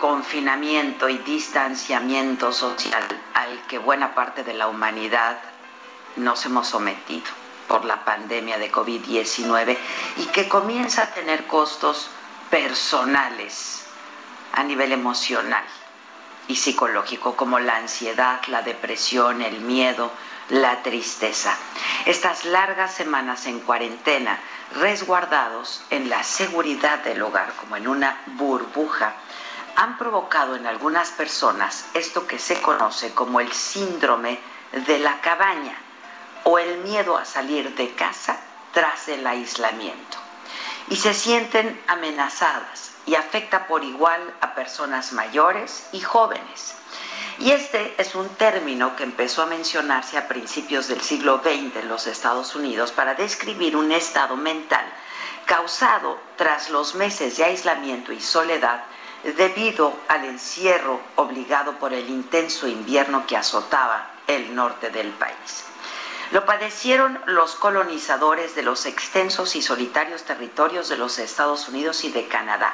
Confinamiento y distanciamiento social al que buena parte de la humanidad nos hemos sometido por la pandemia de COVID-19 y que comienza a tener costos personales a nivel emocional y psicológico como la ansiedad, la depresión, el miedo, la tristeza. Estas largas semanas en cuarentena, resguardados en la seguridad del hogar como en una burbuja, han provocado en algunas personas esto que se conoce como el síndrome de la cabaña o el miedo a salir de casa tras el aislamiento. Y se sienten amenazadas y afecta por igual a personas mayores y jóvenes. Y este es un término que empezó a mencionarse a principios del siglo XX en los Estados Unidos para describir un estado mental causado tras los meses de aislamiento y soledad debido al encierro obligado por el intenso invierno que azotaba el norte del país. Lo padecieron los colonizadores de los extensos y solitarios territorios de los Estados Unidos y de Canadá.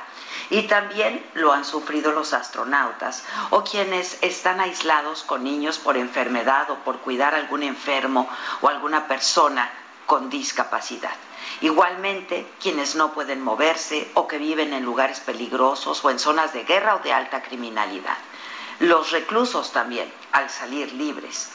Y también lo han sufrido los astronautas o quienes están aislados con niños por enfermedad o por cuidar a algún enfermo o alguna persona con discapacidad. Igualmente, quienes no pueden moverse o que viven en lugares peligrosos o en zonas de guerra o de alta criminalidad. Los reclusos también, al salir libres.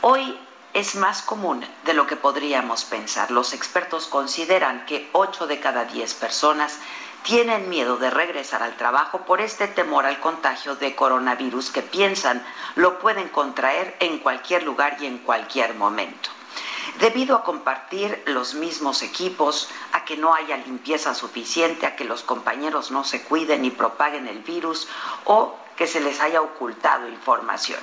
Hoy es más común de lo que podríamos pensar. Los expertos consideran que 8 de cada 10 personas tienen miedo de regresar al trabajo por este temor al contagio de coronavirus que piensan lo pueden contraer en cualquier lugar y en cualquier momento. Debido a compartir los mismos equipos, a que no haya limpieza suficiente, a que los compañeros no se cuiden y propaguen el virus o que se les haya ocultado información.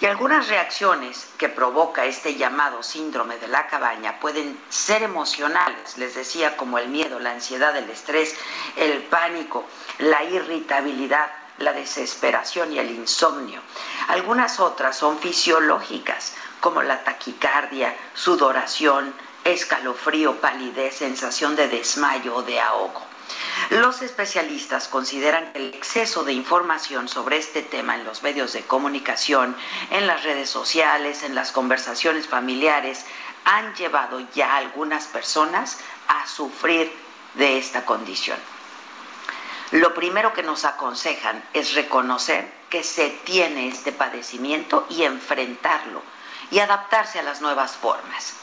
Y algunas reacciones que provoca este llamado síndrome de la cabaña pueden ser emocionales, les decía, como el miedo, la ansiedad, el estrés, el pánico, la irritabilidad, la desesperación y el insomnio. Algunas otras son fisiológicas, como la taquicardia, sudoración, escalofrío, palidez, sensación de desmayo o de ahogo. Los especialistas consideran que el exceso de información sobre este tema en los medios de comunicación, en las redes sociales, en las conversaciones familiares, han llevado ya algunas personas a sufrir de esta condición. Lo primero que nos aconsejan es reconocer que se tiene este padecimiento y enfrentarlo y adaptarse a las nuevas formas.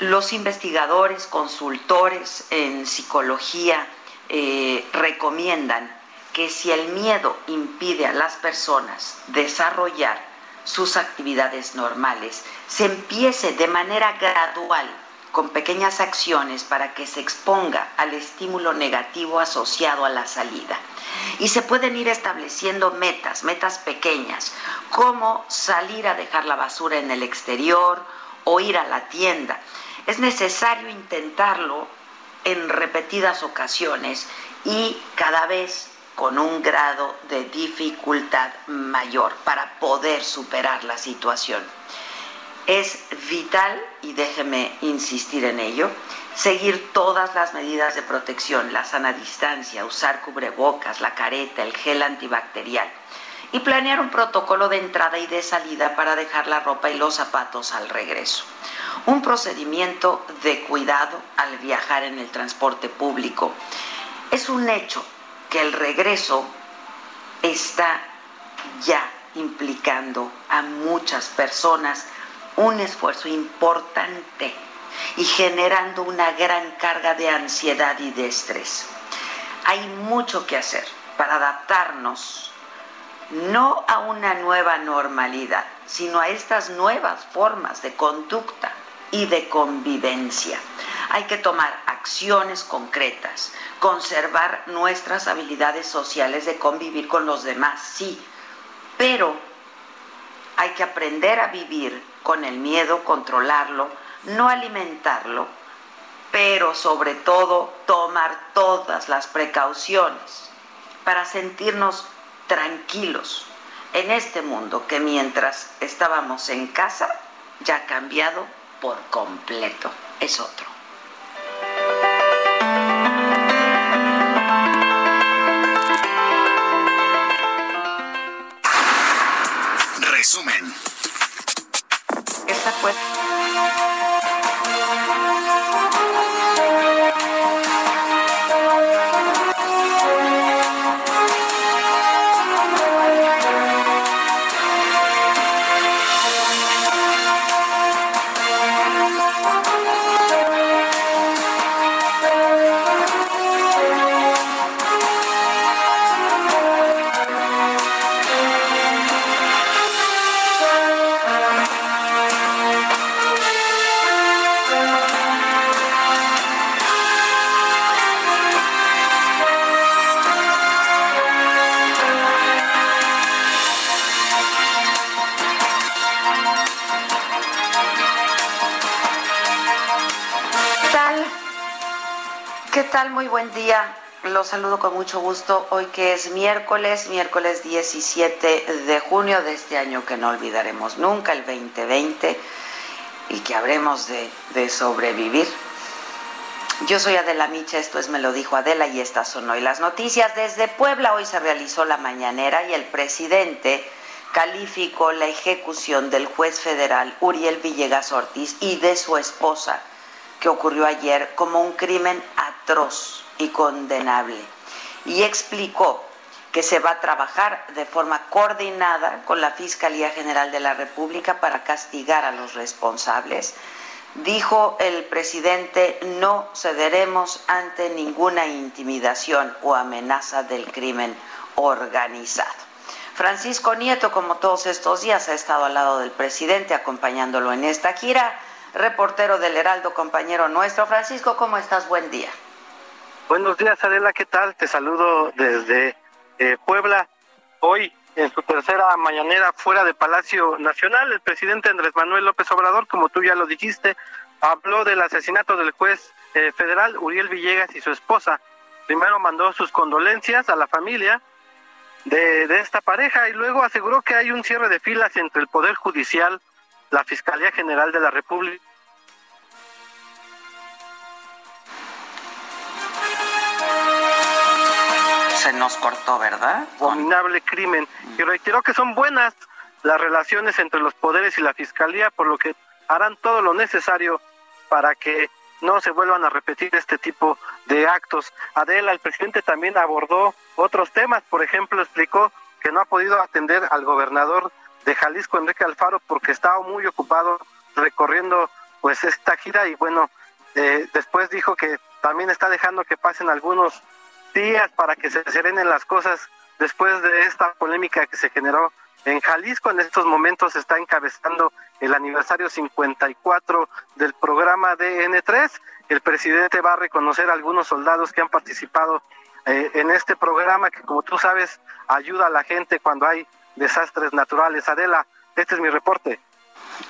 Los investigadores, consultores en psicología eh, recomiendan que si el miedo impide a las personas desarrollar sus actividades normales, se empiece de manera gradual con pequeñas acciones para que se exponga al estímulo negativo asociado a la salida. Y se pueden ir estableciendo metas, metas pequeñas, como salir a dejar la basura en el exterior o ir a la tienda. Es necesario intentarlo en repetidas ocasiones y cada vez con un grado de dificultad mayor para poder superar la situación. Es vital, y déjeme insistir en ello, seguir todas las medidas de protección, la sana distancia, usar cubrebocas, la careta, el gel antibacterial y planear un protocolo de entrada y de salida para dejar la ropa y los zapatos al regreso. Un procedimiento de cuidado al viajar en el transporte público. Es un hecho que el regreso está ya implicando a muchas personas un esfuerzo importante y generando una gran carga de ansiedad y de estrés. Hay mucho que hacer para adaptarnos no a una nueva normalidad, sino a estas nuevas formas de conducta y de convivencia. Hay que tomar acciones concretas, conservar nuestras habilidades sociales de convivir con los demás, sí, pero hay que aprender a vivir con el miedo, controlarlo, no alimentarlo, pero sobre todo tomar todas las precauciones para sentirnos tranquilos en este mundo que mientras estábamos en casa ya ha cambiado por completo. Es otro. Saludo con mucho gusto hoy que es miércoles, miércoles 17 de junio de este año que no olvidaremos nunca, el 2020, y que habremos de, de sobrevivir. Yo soy Adela Micha, esto es Me lo dijo Adela y estas son hoy las noticias. Desde Puebla hoy se realizó la mañanera y el presidente calificó la ejecución del juez federal Uriel Villegas Ortiz y de su esposa que ocurrió ayer como un crimen atroz y condenable y explicó que se va a trabajar de forma coordinada con la Fiscalía General de la República para castigar a los responsables. Dijo el presidente, no cederemos ante ninguna intimidación o amenaza del crimen organizado. Francisco Nieto, como todos estos días, ha estado al lado del presidente acompañándolo en esta gira reportero del Heraldo, compañero nuestro. Francisco, ¿cómo estás? Buen día. Buenos días, Adela, ¿qué tal? Te saludo desde eh, Puebla. Hoy, en su tercera mañanera fuera de Palacio Nacional, el presidente Andrés Manuel López Obrador, como tú ya lo dijiste, habló del asesinato del juez eh, federal Uriel Villegas y su esposa. Primero mandó sus condolencias a la familia de, de esta pareja y luego aseguró que hay un cierre de filas entre el Poder Judicial la Fiscalía General de la República se nos cortó, ¿verdad? Abominable crimen. Y reitero que son buenas las relaciones entre los poderes y la Fiscalía, por lo que harán todo lo necesario para que no se vuelvan a repetir este tipo de actos. Adela, el presidente también abordó otros temas, por ejemplo, explicó que no ha podido atender al gobernador de Jalisco, Enrique Alfaro, porque estaba muy ocupado recorriendo pues esta gira y bueno, eh, después dijo que también está dejando que pasen algunos días para que se serenen las cosas después de esta polémica que se generó en Jalisco. En estos momentos está encabezando el aniversario 54 del programa DN3. El presidente va a reconocer a algunos soldados que han participado eh, en este programa que, como tú sabes, ayuda a la gente cuando hay desastres naturales. Adela, este es mi reporte.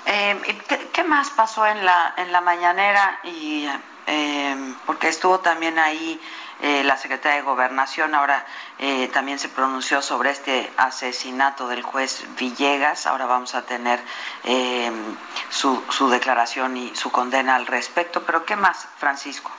Eh, ¿qué, más pasó en la, en la mañanera y eh, porque estuvo también ahí eh, la secretaria de Gobernación, ahora eh, también se pronunció sobre este asesinato del juez Villegas, ahora vamos a tener su, su declaración y su condena al respecto, pero ¿qué más, Francisco?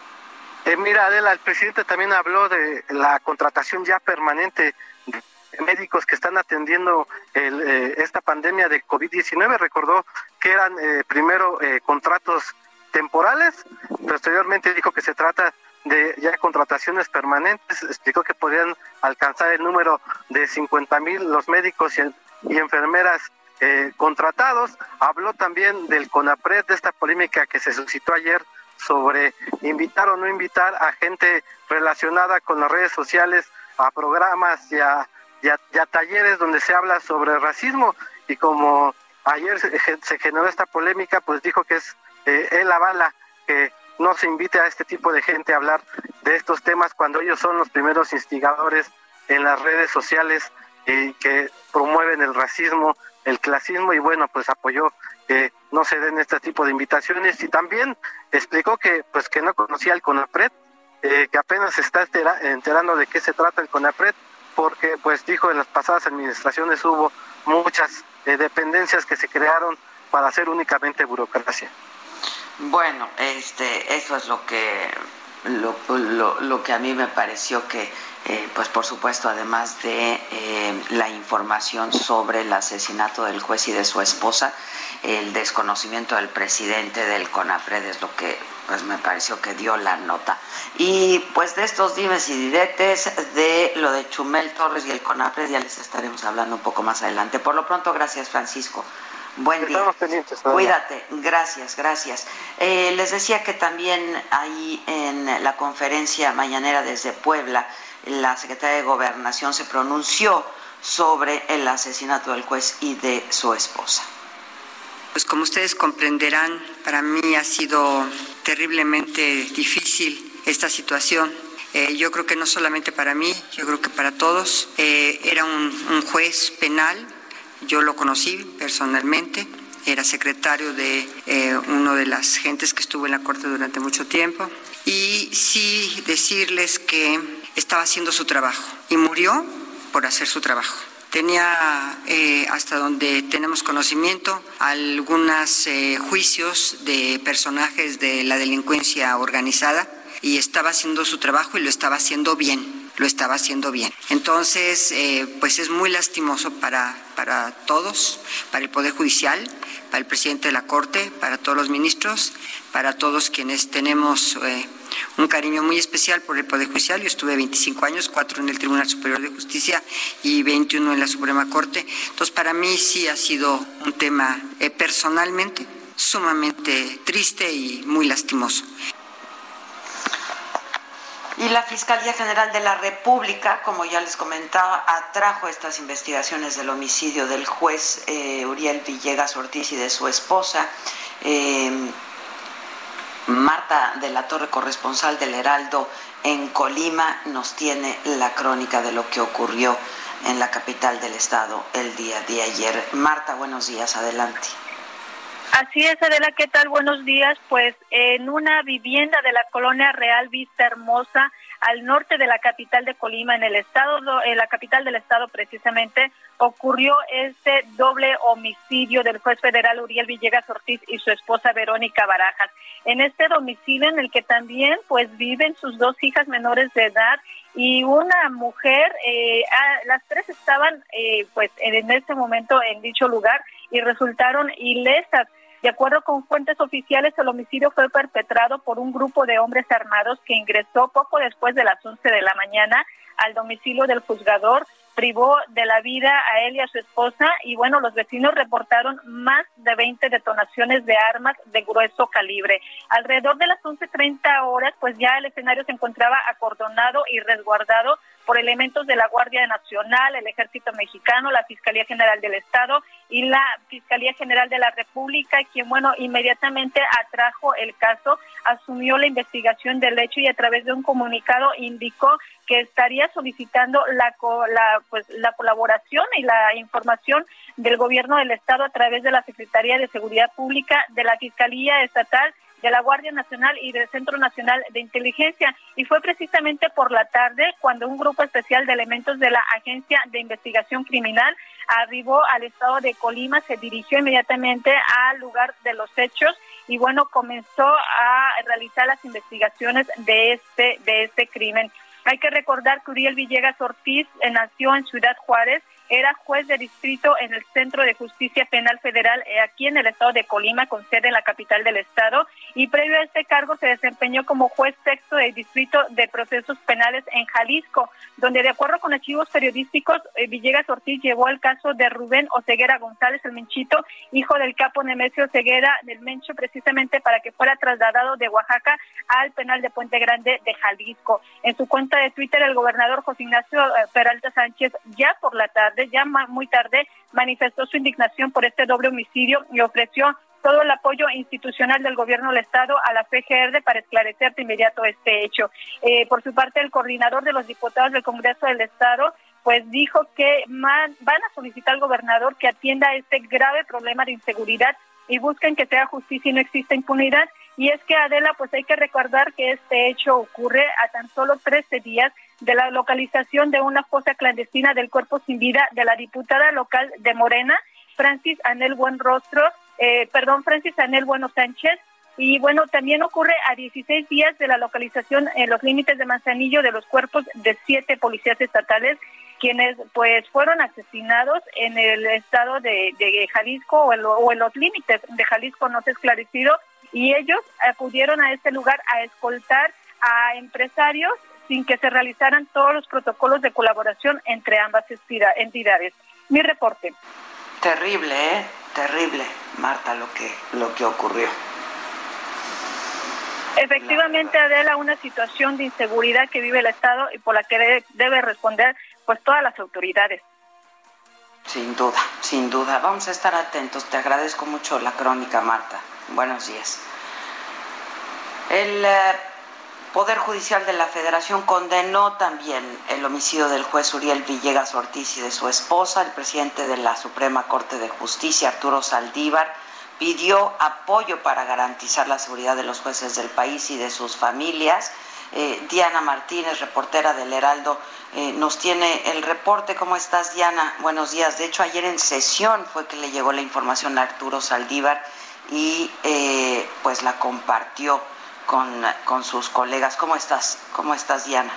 mira, Adela, el presidente también habló de la contratación ya permanente de médicos que están atendiendo esta pandemia de COVID-19. Recordó que eran primero contratos temporales. Posteriormente dijo que se trata de ya contrataciones permanentes. Explicó que podrían alcanzar el número de 50 mil los médicos y, enfermeras eh, contratados. Habló también del CONAPRED, de esta polémica que se suscitó ayer sobre invitar o no invitar a gente relacionada con las redes sociales a programas y a, talleres donde se habla sobre racismo. Y como ayer se generó esta polémica, pues dijo que es eh, él avala que no se invite a este tipo de gente a hablar de estos temas cuando ellos son los primeros instigadores en las redes sociales y que promueven el racismo, el clasismo y bueno, pues apoyó que no se den este tipo de invitaciones y también explicó que pues que no conocía el CONAPRED, eh, que apenas se está enterando de qué se trata el CONAPRED, porque pues dijo en las pasadas administraciones hubo muchas eh, dependencias que se crearon para hacer únicamente burocracia. Bueno, este, eso es lo que lo, lo, que a mí me pareció que, eh, pues por supuesto, además de eh, la información sobre el asesinato del juez y de su esposa, el desconocimiento del presidente del CONAPRED es lo que pues me pareció que dio la nota. Y pues de estos dimes y diretes, de lo de Chumel Torres y el CONAPRED, ya les estaremos hablando un poco más adelante. Por lo pronto, gracias Francisco. Buen día. Cuídate. Gracias, gracias. Eh, les decía que también ahí en la conferencia mañanera desde Puebla, la secretaria de Gobernación se pronunció sobre el asesinato del juez y de su esposa. Pues como ustedes comprenderán, para mí ha sido terriblemente difícil esta situación. Eh, yo creo que no solamente para mí, yo creo que para todos. Eh, era un juez penal yo lo conocí personalmente, era secretario de eh, uno de las gentes que estuvo en la Corte durante mucho tiempo. Y sí decirles que estaba haciendo su trabajo y murió por hacer su trabajo. Tenía, eh, hasta donde tenemos conocimiento, algunos eh, juicios de personajes de la delincuencia organizada y estaba haciendo su trabajo y lo estaba haciendo bien lo estaba haciendo bien. Entonces, eh, pues es muy lastimoso para, para todos, para el Poder Judicial, para el presidente de la Corte, para todos los ministros, para todos quienes tenemos eh, un cariño muy especial por el Poder Judicial. Yo estuve 25 años, cuatro en el Tribunal Superior de Justicia y 21 en la Suprema Corte. Entonces, para mí sí ha sido un tema eh, personalmente sumamente triste y muy lastimoso. Y la Fiscalía General de la República, como ya les comentaba, atrajo estas investigaciones del homicidio del juez eh, Uriel Villegas Ortiz y de su esposa. Eh, Marta de la Torre, corresponsal del Heraldo en Colima, nos tiene la crónica de lo que ocurrió en la capital del estado el día de ayer. Marta, buenos días, adelante. Así es, Adela, ¿qué tal? Buenos días. Pues en una vivienda de la colonia Real Vista Hermosa, al norte de la capital de Colima, en el estado, en la capital del estado precisamente, ocurrió este doble homicidio del juez federal Uriel Villegas Ortiz y su esposa Verónica Barajas. En este domicilio en el que también pues viven sus dos hijas menores de edad y una mujer, eh, ah, las tres estaban eh, pues en este momento en dicho lugar y resultaron ilesas. De acuerdo con fuentes oficiales, el homicidio fue perpetrado por un grupo de hombres armados que ingresó poco después de las 11 de la mañana al domicilio del juzgador, privó de la vida a él y a su esposa y bueno, los vecinos reportaron más de 20 detonaciones de armas de grueso calibre. Alrededor de las 11.30 horas, pues ya el escenario se encontraba acordonado y resguardado por elementos de la Guardia Nacional, el Ejército Mexicano, la Fiscalía General del Estado y la Fiscalía General de la República, quien, bueno, inmediatamente atrajo el caso, asumió la investigación del hecho y a través de un comunicado indicó que estaría solicitando la, la, pues, la colaboración y la información del gobierno del Estado a través de la Secretaría de Seguridad Pública, de la Fiscalía Estatal de la Guardia Nacional y del Centro Nacional de Inteligencia. Y fue precisamente por la tarde cuando un grupo especial de elementos de la Agencia de Investigación Criminal arribó al estado de Colima, se dirigió inmediatamente al lugar de los hechos y bueno, comenzó a realizar las investigaciones de este, de este crimen. Hay que recordar que Uriel Villegas Ortiz eh, nació en Ciudad Juárez era juez de distrito en el Centro de Justicia Penal Federal eh, aquí en el estado de Colima, con sede en la capital del estado, y previo a este cargo se desempeñó como juez sexto de distrito de procesos penales en Jalisco, donde de acuerdo con archivos periodísticos, eh, Villegas Ortiz llevó el caso de Rubén Oseguera González, el Menchito, hijo del capo Nemesio Oseguera del Mencho, precisamente para que fuera trasladado de Oaxaca al penal de Puente Grande de Jalisco. En su cuenta de Twitter, el gobernador José Ignacio eh, Peralta Sánchez, ya por la tarde, ya muy tarde, manifestó su indignación por este doble homicidio y ofreció todo el apoyo institucional del gobierno del Estado a la PGR para esclarecer de inmediato este hecho. Eh, por su parte, el coordinador de los diputados del Congreso del Estado pues dijo que van a solicitar al gobernador que atienda este grave problema de inseguridad y busquen que sea justicia y no exista impunidad. Y es que Adela, pues hay que recordar que este hecho ocurre a tan solo 13 días de la localización de una fosa clandestina del cuerpo sin vida de la diputada local de Morena, Francis Anel Buenrostro, eh, perdón, Francis Anel Bueno Sánchez. Y bueno, también ocurre a 16 días de la localización en los límites de Manzanillo de los cuerpos de siete policías estatales, quienes pues fueron asesinados en el estado de, Jalisco o en, o en los límites de Jalisco, no se ha esclarecido, y ellos acudieron a este lugar a escoltar a empresarios sin que se realizaran todos los protocolos de colaboración entre ambas entidades. Mi reporte. Terrible, ¿eh? Terrible, Marta, lo que, lo que ocurrió. Efectivamente, Adela, una situación de inseguridad que vive el Estado y por la que debe, responder pues todas las autoridades. Sin duda, sin duda. Vamos a estar atentos. Te agradezco mucho la crónica, Marta. Buenos días. El eh, Poder Judicial de la Federación condenó también el homicidio del juez Uriel Villegas Ortiz y de su esposa. El presidente de la Suprema Corte de Justicia, Arturo Saldívar, pidió apoyo para garantizar la seguridad de los jueces del país y de sus familias. Eh, Diana Martínez, reportera del Heraldo, eh, nos tiene el reporte. ¿Cómo estás, Diana? Buenos días. De hecho, ayer en sesión fue que le llegó la información a Arturo Saldívar y eh, pues la compartió con, con sus colegas. ¿Cómo estás? ¿Cómo estás, Diana?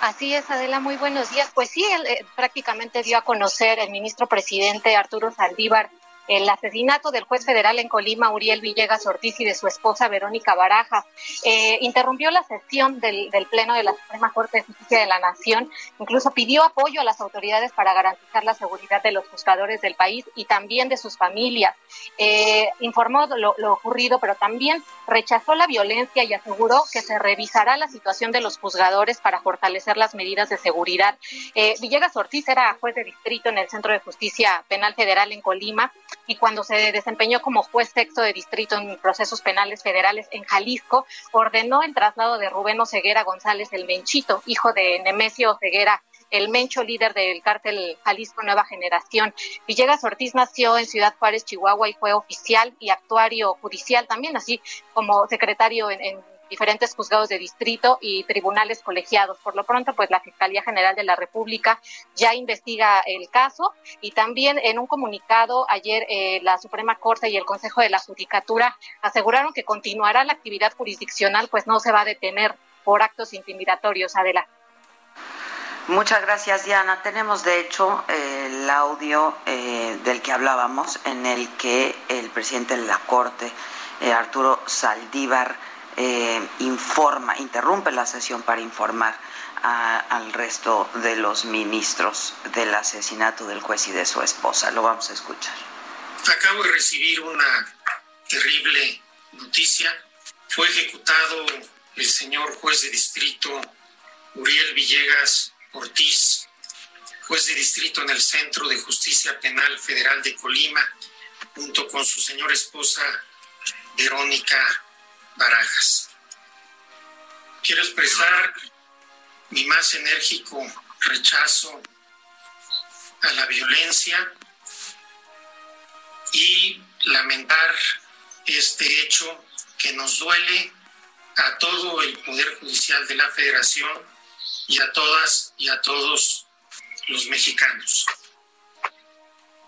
Así es, Adela, muy buenos días. Pues sí, él, eh, prácticamente dio a conocer el ministro presidente Arturo Saldívar el asesinato del juez federal en Colima, Uriel Villegas Ortiz, y de su esposa Verónica Baraja. Eh, interrumpió la sesión del, Pleno de la Suprema Corte de Justicia de la Nación, incluso pidió apoyo a las autoridades para garantizar la seguridad de los juzgadores del país y también de sus familias. Eh, informó lo, ocurrido, pero también rechazó la violencia y aseguró que se revisará la situación de los juzgadores para fortalecer las medidas de seguridad. Eh, Villegas Ortiz era juez de distrito en el Centro de Justicia Penal Federal en Colima y cuando se desempeñó como juez sexto de distrito en procesos penales federales en Jalisco, ordenó el traslado de Rubén Oseguera González el Menchito, hijo de Nemesio Oseguera el Mencho, líder del cártel Jalisco Nueva Generación. Villegas Ortiz nació en Ciudad Juárez, Chihuahua, y fue oficial y actuario judicial también, así como secretario en diferentes juzgados de distrito y tribunales colegiados. Por lo pronto, pues la Fiscalía General de la República ya investiga el caso y también en un comunicado ayer eh, la Suprema Corte y el Consejo de la Judicatura aseguraron que continuará la actividad jurisdiccional, pues no se va a detener por actos intimidatorios. Adelante. Muchas gracias, Diana. Tenemos, de hecho, el audio eh, del que hablábamos, en el que el presidente de la Corte, eh, Arturo Saldívar, eh, informa, interrumpe la sesión para informar al resto de los ministros del asesinato del juez y de su esposa. Lo vamos a escuchar. Acabo de recibir una terrible noticia. Fue ejecutado el señor juez de distrito Uriel Villegas Ortiz, juez de distrito en el Centro de Justicia Penal Federal de Colima, junto con su señora esposa Verónica Barajas. Quiero expresar mi más enérgico rechazo a la violencia y lamentar este hecho que nos duele a todo el Poder Judicial de la Federación y a todas y a todos los mexicanos.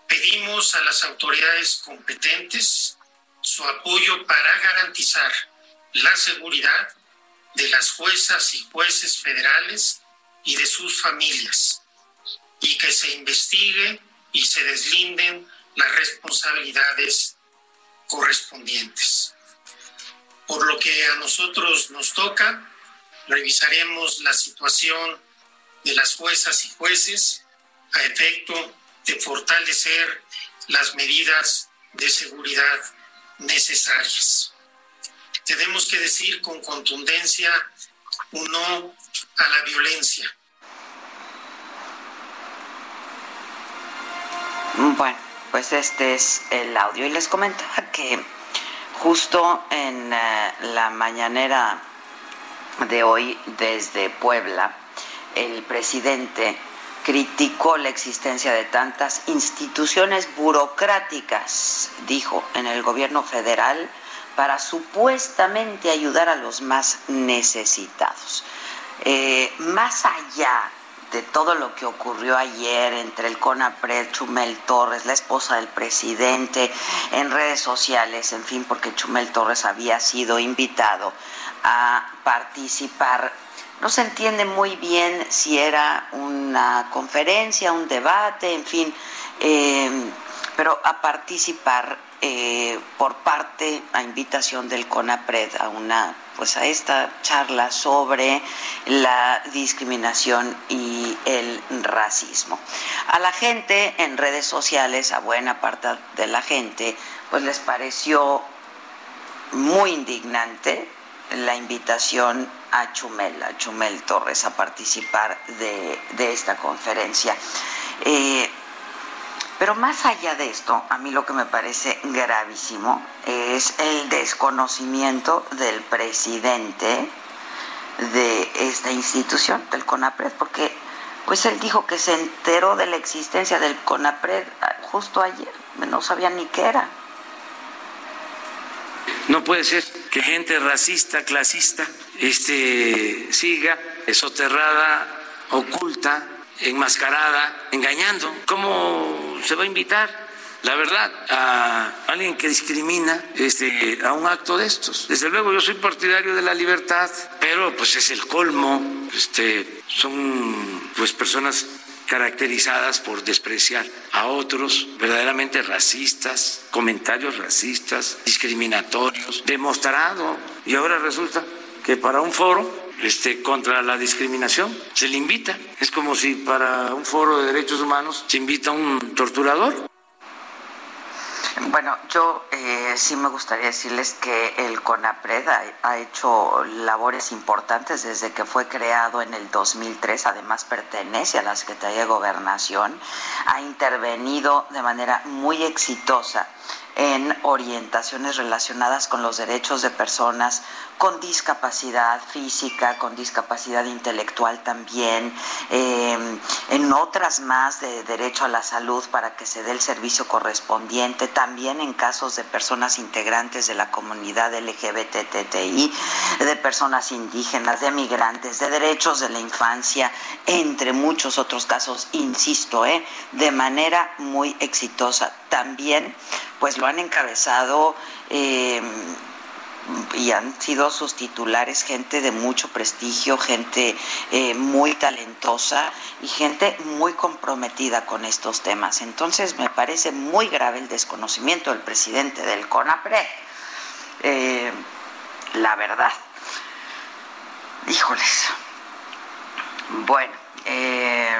Pedimos a las autoridades competentes su apoyo para garantizar la seguridad de las juezas y jueces federales y de sus familias y que se investigue y se deslinden las responsabilidades correspondientes. Por lo que a nosotros nos toca, revisaremos la situación de las juezas y jueces a efecto de fortalecer las medidas de seguridad necesarias. Tenemos que decir con contundencia un no a la violencia. Bueno, pues este es el audio y les comentaba que justo en eh, la mañanera de hoy desde Puebla, el presidente criticó la existencia de tantas instituciones burocráticas, dijo, en el gobierno federal para supuestamente ayudar a los más necesitados. Eh, más allá de todo lo que ocurrió ayer entre el CONAPRED, Chumel Torres, la esposa del presidente, en redes sociales, en fin, porque Chumel Torres había sido invitado a participar no se entiende muy bien si era una conferencia, un debate, en fin, eh, pero a participar eh, por parte, a invitación del CONAPRED, a una, pues a esta charla sobre la discriminación y el racismo. A la gente en redes sociales, a buena parte de la gente, pues les pareció muy indignante la invitación a Chumel, a Chumel Torres, a participar de, esta conferencia. Eh, pero más allá de esto, a mí lo que me parece gravísimo es el desconocimiento del presidente de esta institución, del CONAPRED, porque pues él dijo que se enteró de la existencia del CONAPRED justo ayer, no sabía ni qué era. No puede ser que gente racista, clasista, este, siga soterrada, oculta, enmascarada, engañando. ¿Cómo se va a invitar? La verdad, a alguien que discrimina este, a un acto de estos. Desde luego yo soy partidario de la libertad, pero pues es el colmo. Este, son pues personas caracterizadas por despreciar a otros, verdaderamente racistas, comentarios racistas, discriminatorios, demostrado. Y ahora resulta que para un foro este, contra la discriminación se le invita. Es como si para un foro de derechos humanos se invita a un torturador. Bueno, yo eh, sí me gustaría decirles que el CONAPRED ha, hecho labores importantes desde que fue creado en el 2003, además pertenece a la Secretaría de Gobernación, ha intervenido de manera muy exitosa en orientaciones relacionadas con los derechos de personas con discapacidad física, con discapacidad intelectual también, em, en otras más de derecho a la salud para que se dé el servicio correspondiente, también en casos de personas integrantes de la comunidad LGBTTI, de personas indígenas, de migrantes, de derechos de la infancia, entre muchos otros casos, insisto, ¿eh? de manera muy exitosa. También, pues lo han encabezado. Eh, y han sido sus titulares gente de mucho prestigio, gente eh, muy talentosa y gente muy comprometida con estos temas. Entonces me parece muy grave el desconocimiento del presidente del CONAPRE. Eh, la verdad. Híjoles. Bueno, eh,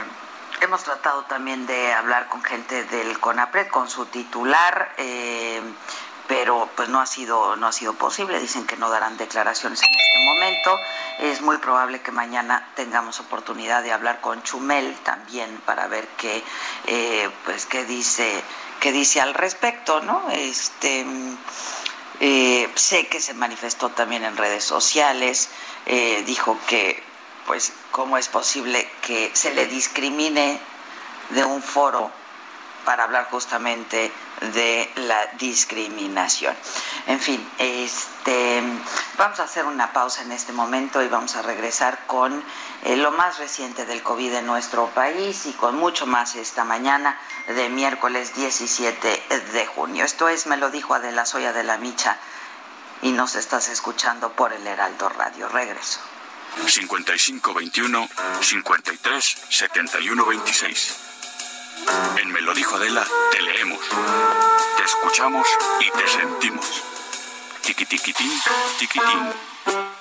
hemos tratado también de hablar con gente del CONAPRED, con su titular pero pues no ha sido no ha sido posible. Dicen que no darán declaraciones en este momento. Es muy probable que mañana tengamos oportunidad de hablar con Chumel también para ver qué eh, pues qué dice qué dice al respecto no este eh, sé que se manifestó también en redes sociales eh, dijo que pues cómo es posible que se le discrimine de un foro para hablar justamente de la discriminación. En fin, este, vamos a hacer una pausa en este momento y vamos a regresar con eh, lo más reciente del COVID en nuestro país y con mucho más esta mañana de miércoles 17 de junio. Esto es, me lo dijo Adela Soya de la Micha y nos estás escuchando por el Heraldo Radio. Regreso. 5521 53 71 26. En Me lo dijo Adela, te leemos, te escuchamos y te sentimos. Tiquitiquitín, tiquitín.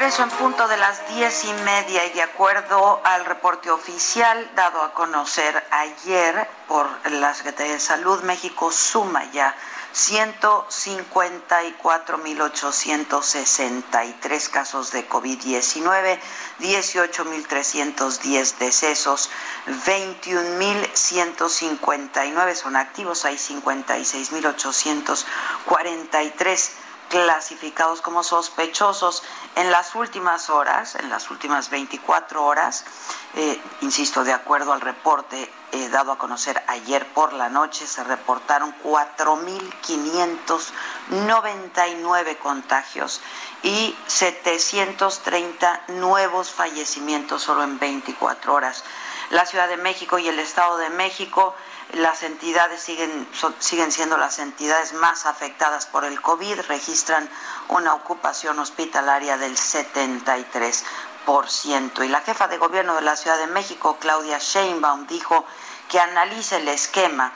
Regreso en punto de las diez y media y de acuerdo al reporte oficial dado a conocer ayer por la Secretaría de Salud, México suma ya 154.863 casos de COVID-19, 18.310 decesos, 21.159 son activos, hay 56.843 clasificados como sospechosos. En las últimas horas, en las últimas 24 horas, eh, insisto, de acuerdo al reporte eh, dado a conocer ayer por la noche, se reportaron 4.599 contagios y 730 nuevos fallecimientos solo en 24 horas. La Ciudad de México y el Estado de México las entidades siguen, siguen siendo las entidades más afectadas por el COVID, registran una ocupación hospitalaria del 73%. Y la jefa de gobierno de la Ciudad de México, Claudia Sheinbaum, dijo que analiza el esquema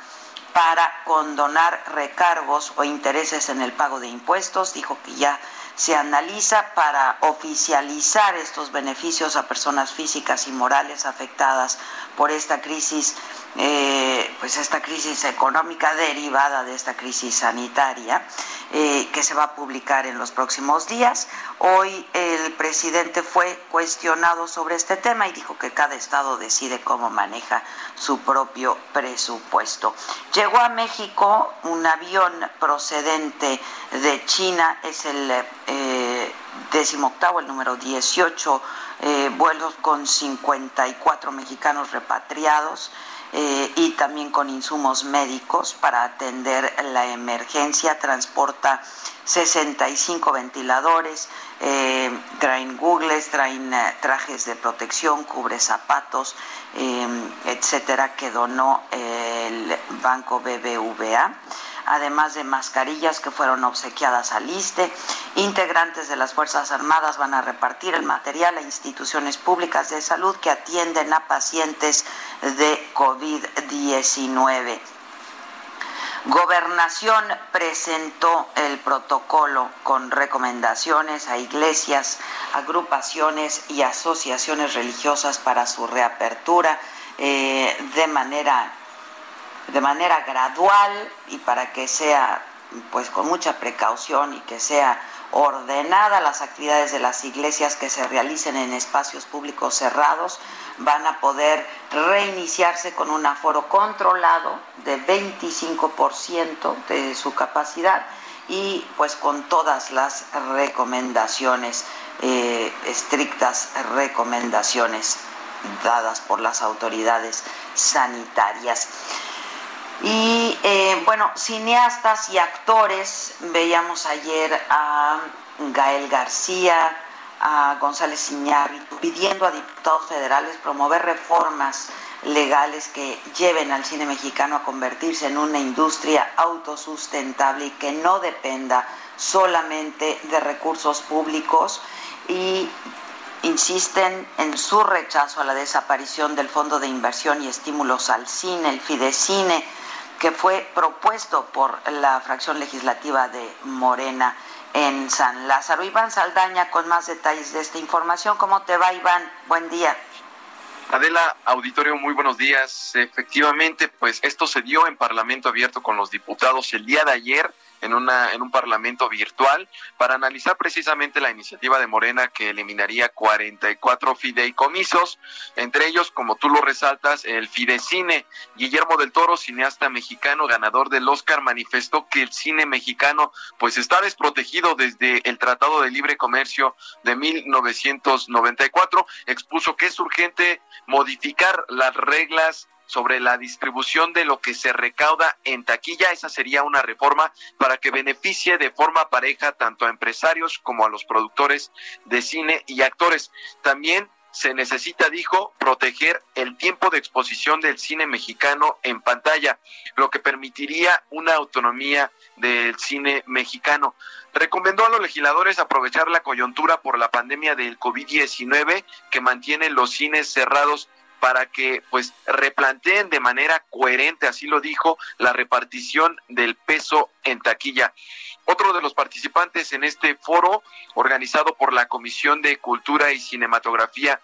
para condonar recargos o intereses en el pago de impuestos. Dijo que ya se analiza para oficializar estos beneficios a personas físicas y morales afectadas por esta crisis, eh, pues esta crisis económica derivada de esta crisis sanitaria, eh, que se va a publicar en los próximos días. Hoy el presidente fue cuestionado sobre este tema y dijo que cada estado decide cómo maneja su propio presupuesto. Llegó a México un avión procedente de China, es el eh, decimoctavo, el número 18, eh, vuelos con 54 mexicanos repatriados. Eh, y también con insumos médicos para atender la emergencia. Transporta 65 ventiladores, eh, traen googles, traen eh, trajes de protección, cubre zapatos, etcétera, que donó el Banco BBVA además de mascarillas que fueron obsequiadas al ISTE. Integrantes de las Fuerzas Armadas van a repartir el material a instituciones públicas de salud que atienden a pacientes de COVID-19. Gobernación presentó el protocolo con recomendaciones a iglesias, agrupaciones y asociaciones religiosas para su reapertura eh, de manera de manera gradual y para que sea pues con mucha precaución y que sea ordenada las actividades de las iglesias que se realicen en espacios públicos cerrados van a poder reiniciarse con un aforo controlado de 25% de su capacidad y pues con todas las recomendaciones eh, estrictas recomendaciones dadas por las autoridades sanitarias. Y eh, bueno, cineastas y actores, veíamos ayer a Gael García, a González Iñárritu, pidiendo a diputados federales promover reformas legales que lleven al cine mexicano a convertirse en una industria autosustentable y que no dependa solamente de recursos públicos. Y insisten en su rechazo a la desaparición del Fondo de Inversión y Estímulos al Cine, el Fidecine, que fue propuesto por la fracción legislativa de Morena en San Lázaro. Iván Saldaña con más detalles de esta información. ¿Cómo te va, Iván? Buen día. Adela, auditorio, muy buenos días. Efectivamente, pues esto se dio en Parlamento Abierto con los diputados el día de ayer en, una, en un parlamento virtual para analizar precisamente la iniciativa de Morena que eliminaría 44 fideicomisos, entre ellos, como tú lo resaltas, el Fidecine. Guillermo del Toro, cineasta mexicano, ganador del Oscar, manifestó que el cine mexicano pues está desprotegido desde el Tratado de Libre Comercio de 1994. Expuso que es urgente modificar las reglas sobre la distribución de lo que se recauda en taquilla. Esa sería una reforma para que beneficie de forma pareja tanto a empresarios como a los productores de cine y actores. También se necesita, dijo, proteger el tiempo de exposición del cine mexicano en pantalla, lo que permitiría una autonomía del cine mexicano. Recomendó a los legisladores aprovechar la coyuntura por la pandemia del COVID-19 que mantiene los cines cerrados para que pues replanteen de manera coherente, así lo dijo, la repartición del peso en taquilla. Otro de los participantes en este foro, organizado por la Comisión de Cultura y Cinematografía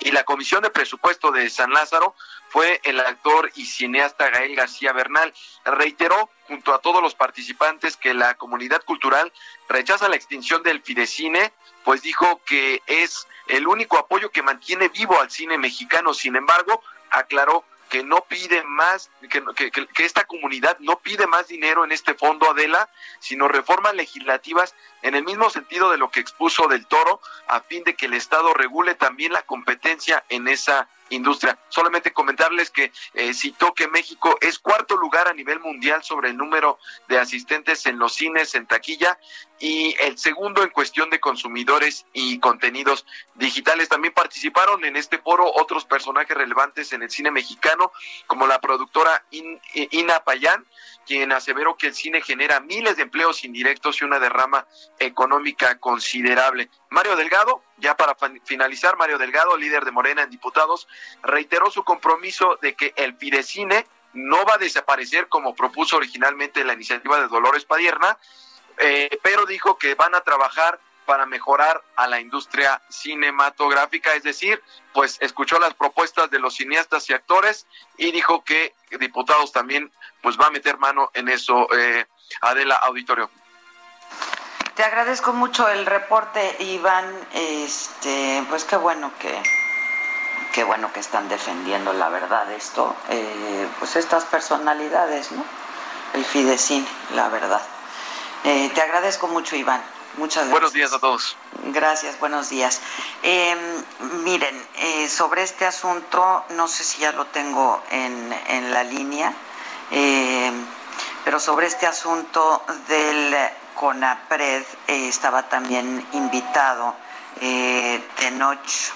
y la Comisión de Presupuesto de San Lázaro, fue el actor y cineasta Gael García Bernal. Reiteró junto a todos los participantes que la comunidad cultural rechaza la extinción del Fidecine, pues dijo que es el único apoyo que mantiene vivo al cine mexicano. Sin embargo, aclaró que no pide más, que, que, esta comunidad no pide más dinero en este fondo Adela, sino reformas legislativas en el mismo sentido de lo que expuso del Toro, a fin de que el Estado regule también la competencia en esa industria. Solamente comentarles que eh, citó que México es cuarto lugar a nivel mundial sobre el número de asistentes en los cines en taquilla y el segundo en cuestión de consumidores y contenidos digitales. También participaron en este foro otros personajes relevantes en el cine mexicano, como la productora Ina Payán, quien aseveró que el cine genera miles de empleos indirectos y una derrama económica considerable. Mario Delgado, ya para finalizar, Mario Delgado, líder de Morena en diputados, reiteró su compromiso de que el Fidecine no va a desaparecer como propuso originalmente la iniciativa de Dolores Padierna, eh, pero dijo que van a trabajar para mejorar a la industria cinematográfica, es decir, pues escuchó las propuestas de los cineastas y actores y dijo que diputados también pues va a meter mano en eso, eh, Adela Auditorio. Te agradezco mucho el reporte, Iván. Este, pues qué bueno que qué bueno que están defendiendo la verdad esto, eh, pues estas personalidades, ¿no? El Fidecín, la verdad. Eh, te agradezco mucho, Iván. Muchas gracias. Buenos días a todos. Gracias, buenos días. Em, miren, eh, sobre este asunto, no sé si ya lo tengo en, en la línea, em, pero sobre este asunto del CONAPRED eh, estaba también invitado eh, Tenoch,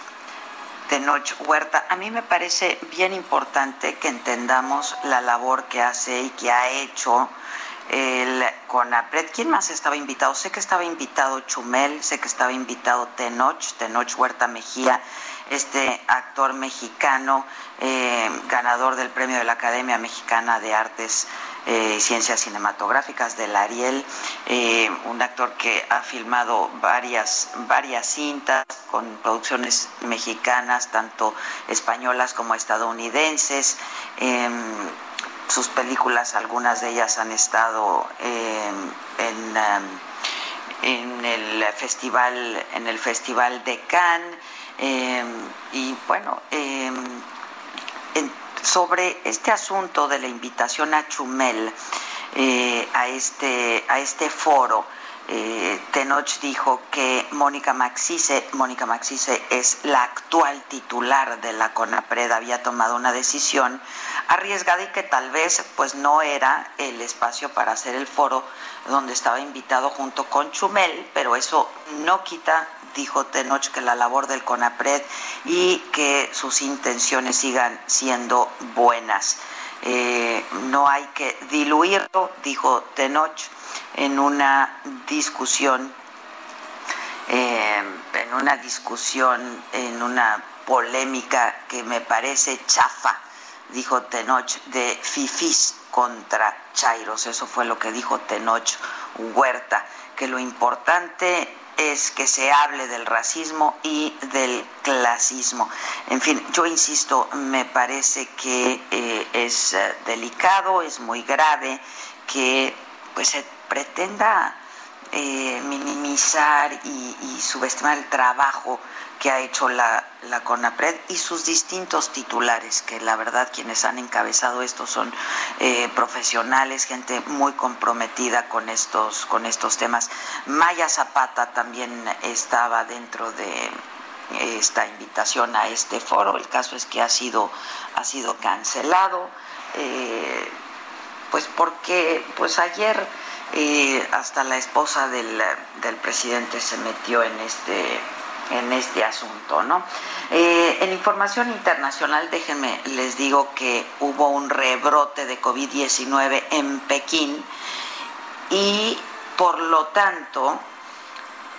Tenoch Huerta. A mí me parece bien importante que entendamos la labor que hace y que ha hecho el CONAPRED. ¿Quién más estaba invitado? Sé que estaba invitado Chumel, sé que estaba invitado Tenoch, Tenoch Huerta Mejía, este actor mexicano, eh, ganador del premio de la Academia Mexicana de Artes eh, Ciencias Cinematográficas del Ariel, eh, un actor que ha filmado varias, varias cintas con producciones mexicanas, tanto españolas como estadounidenses. Em, sus películas, algunas de ellas han estado em, en, em, en, el festival, en el festival de Cannes y bueno, sobre este asunto de la invitación a Chumel eh, a este a este foro. Eh, Tenoch dijo que Mónica Maxice, Mónica Maxice es la actual titular de la CONAPRED, había tomado una decisión arriesgada y que tal vez pues no era el espacio para hacer el foro donde estaba invitado junto con Chumel, pero eso no quita, dijo Tenoch, que la labor del CONAPRED y que sus intenciones sigan siendo buenas. Eh, no hay que diluirlo, dijo Tenoch en una discusión, eh, en una discusión, en una polémica que me parece chafa, dijo Tenoch, de fifis contra Chairos. Eso fue lo que dijo Tenoch Huerta, que lo importante es que se hable del racismo y del clasismo. En fin, yo insisto, me parece que eh, es eh, delicado, es muy grave que pues se pretenda eh, minimizar y, subestimar el trabajo que ha hecho la, la, CONAPRED y sus distintos titulares, que la verdad quienes han encabezado esto son eh, profesionales, gente muy comprometida con estos, con estos temas. Maya Zapata también estaba dentro de esta invitación a este foro. El caso es que ha sido, ha sido cancelado. Eh, pues porque pues ayer eh, hasta la esposa del, del, presidente se metió en este en este asunto, ¿no? Eh, en información internacional, déjenme, les digo que hubo un rebrote de COVID-19 en Pekín y por lo tanto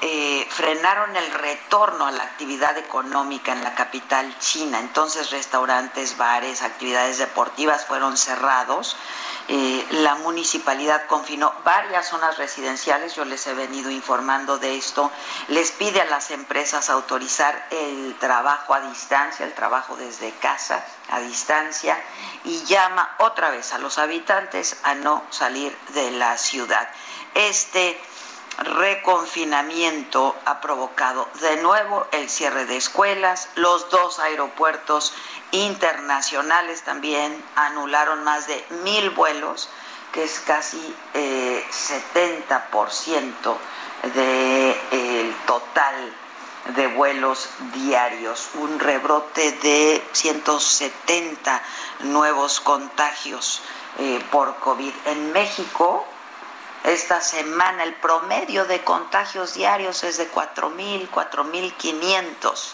eh, frenaron el retorno a la actividad económica en la capital china. Entonces restaurantes, bares, actividades deportivas fueron cerrados. Eh, la municipalidad confinó varias zonas residenciales, yo les he venido informando de esto, les pide a las empresas autorizar el trabajo a distancia, el trabajo desde casa a distancia y llama otra vez a los habitantes a no salir de la ciudad. Este reconfinamiento ha provocado de nuevo el cierre de escuelas, los dos aeropuertos internacionales también anularon más de mil vuelos, que es casi eh, 70% del total de vuelos diarios, un rebrote de 170 nuevos contagios eh, por COVID. En México, esta semana el promedio de contagios diarios es de 4.000, 4.500.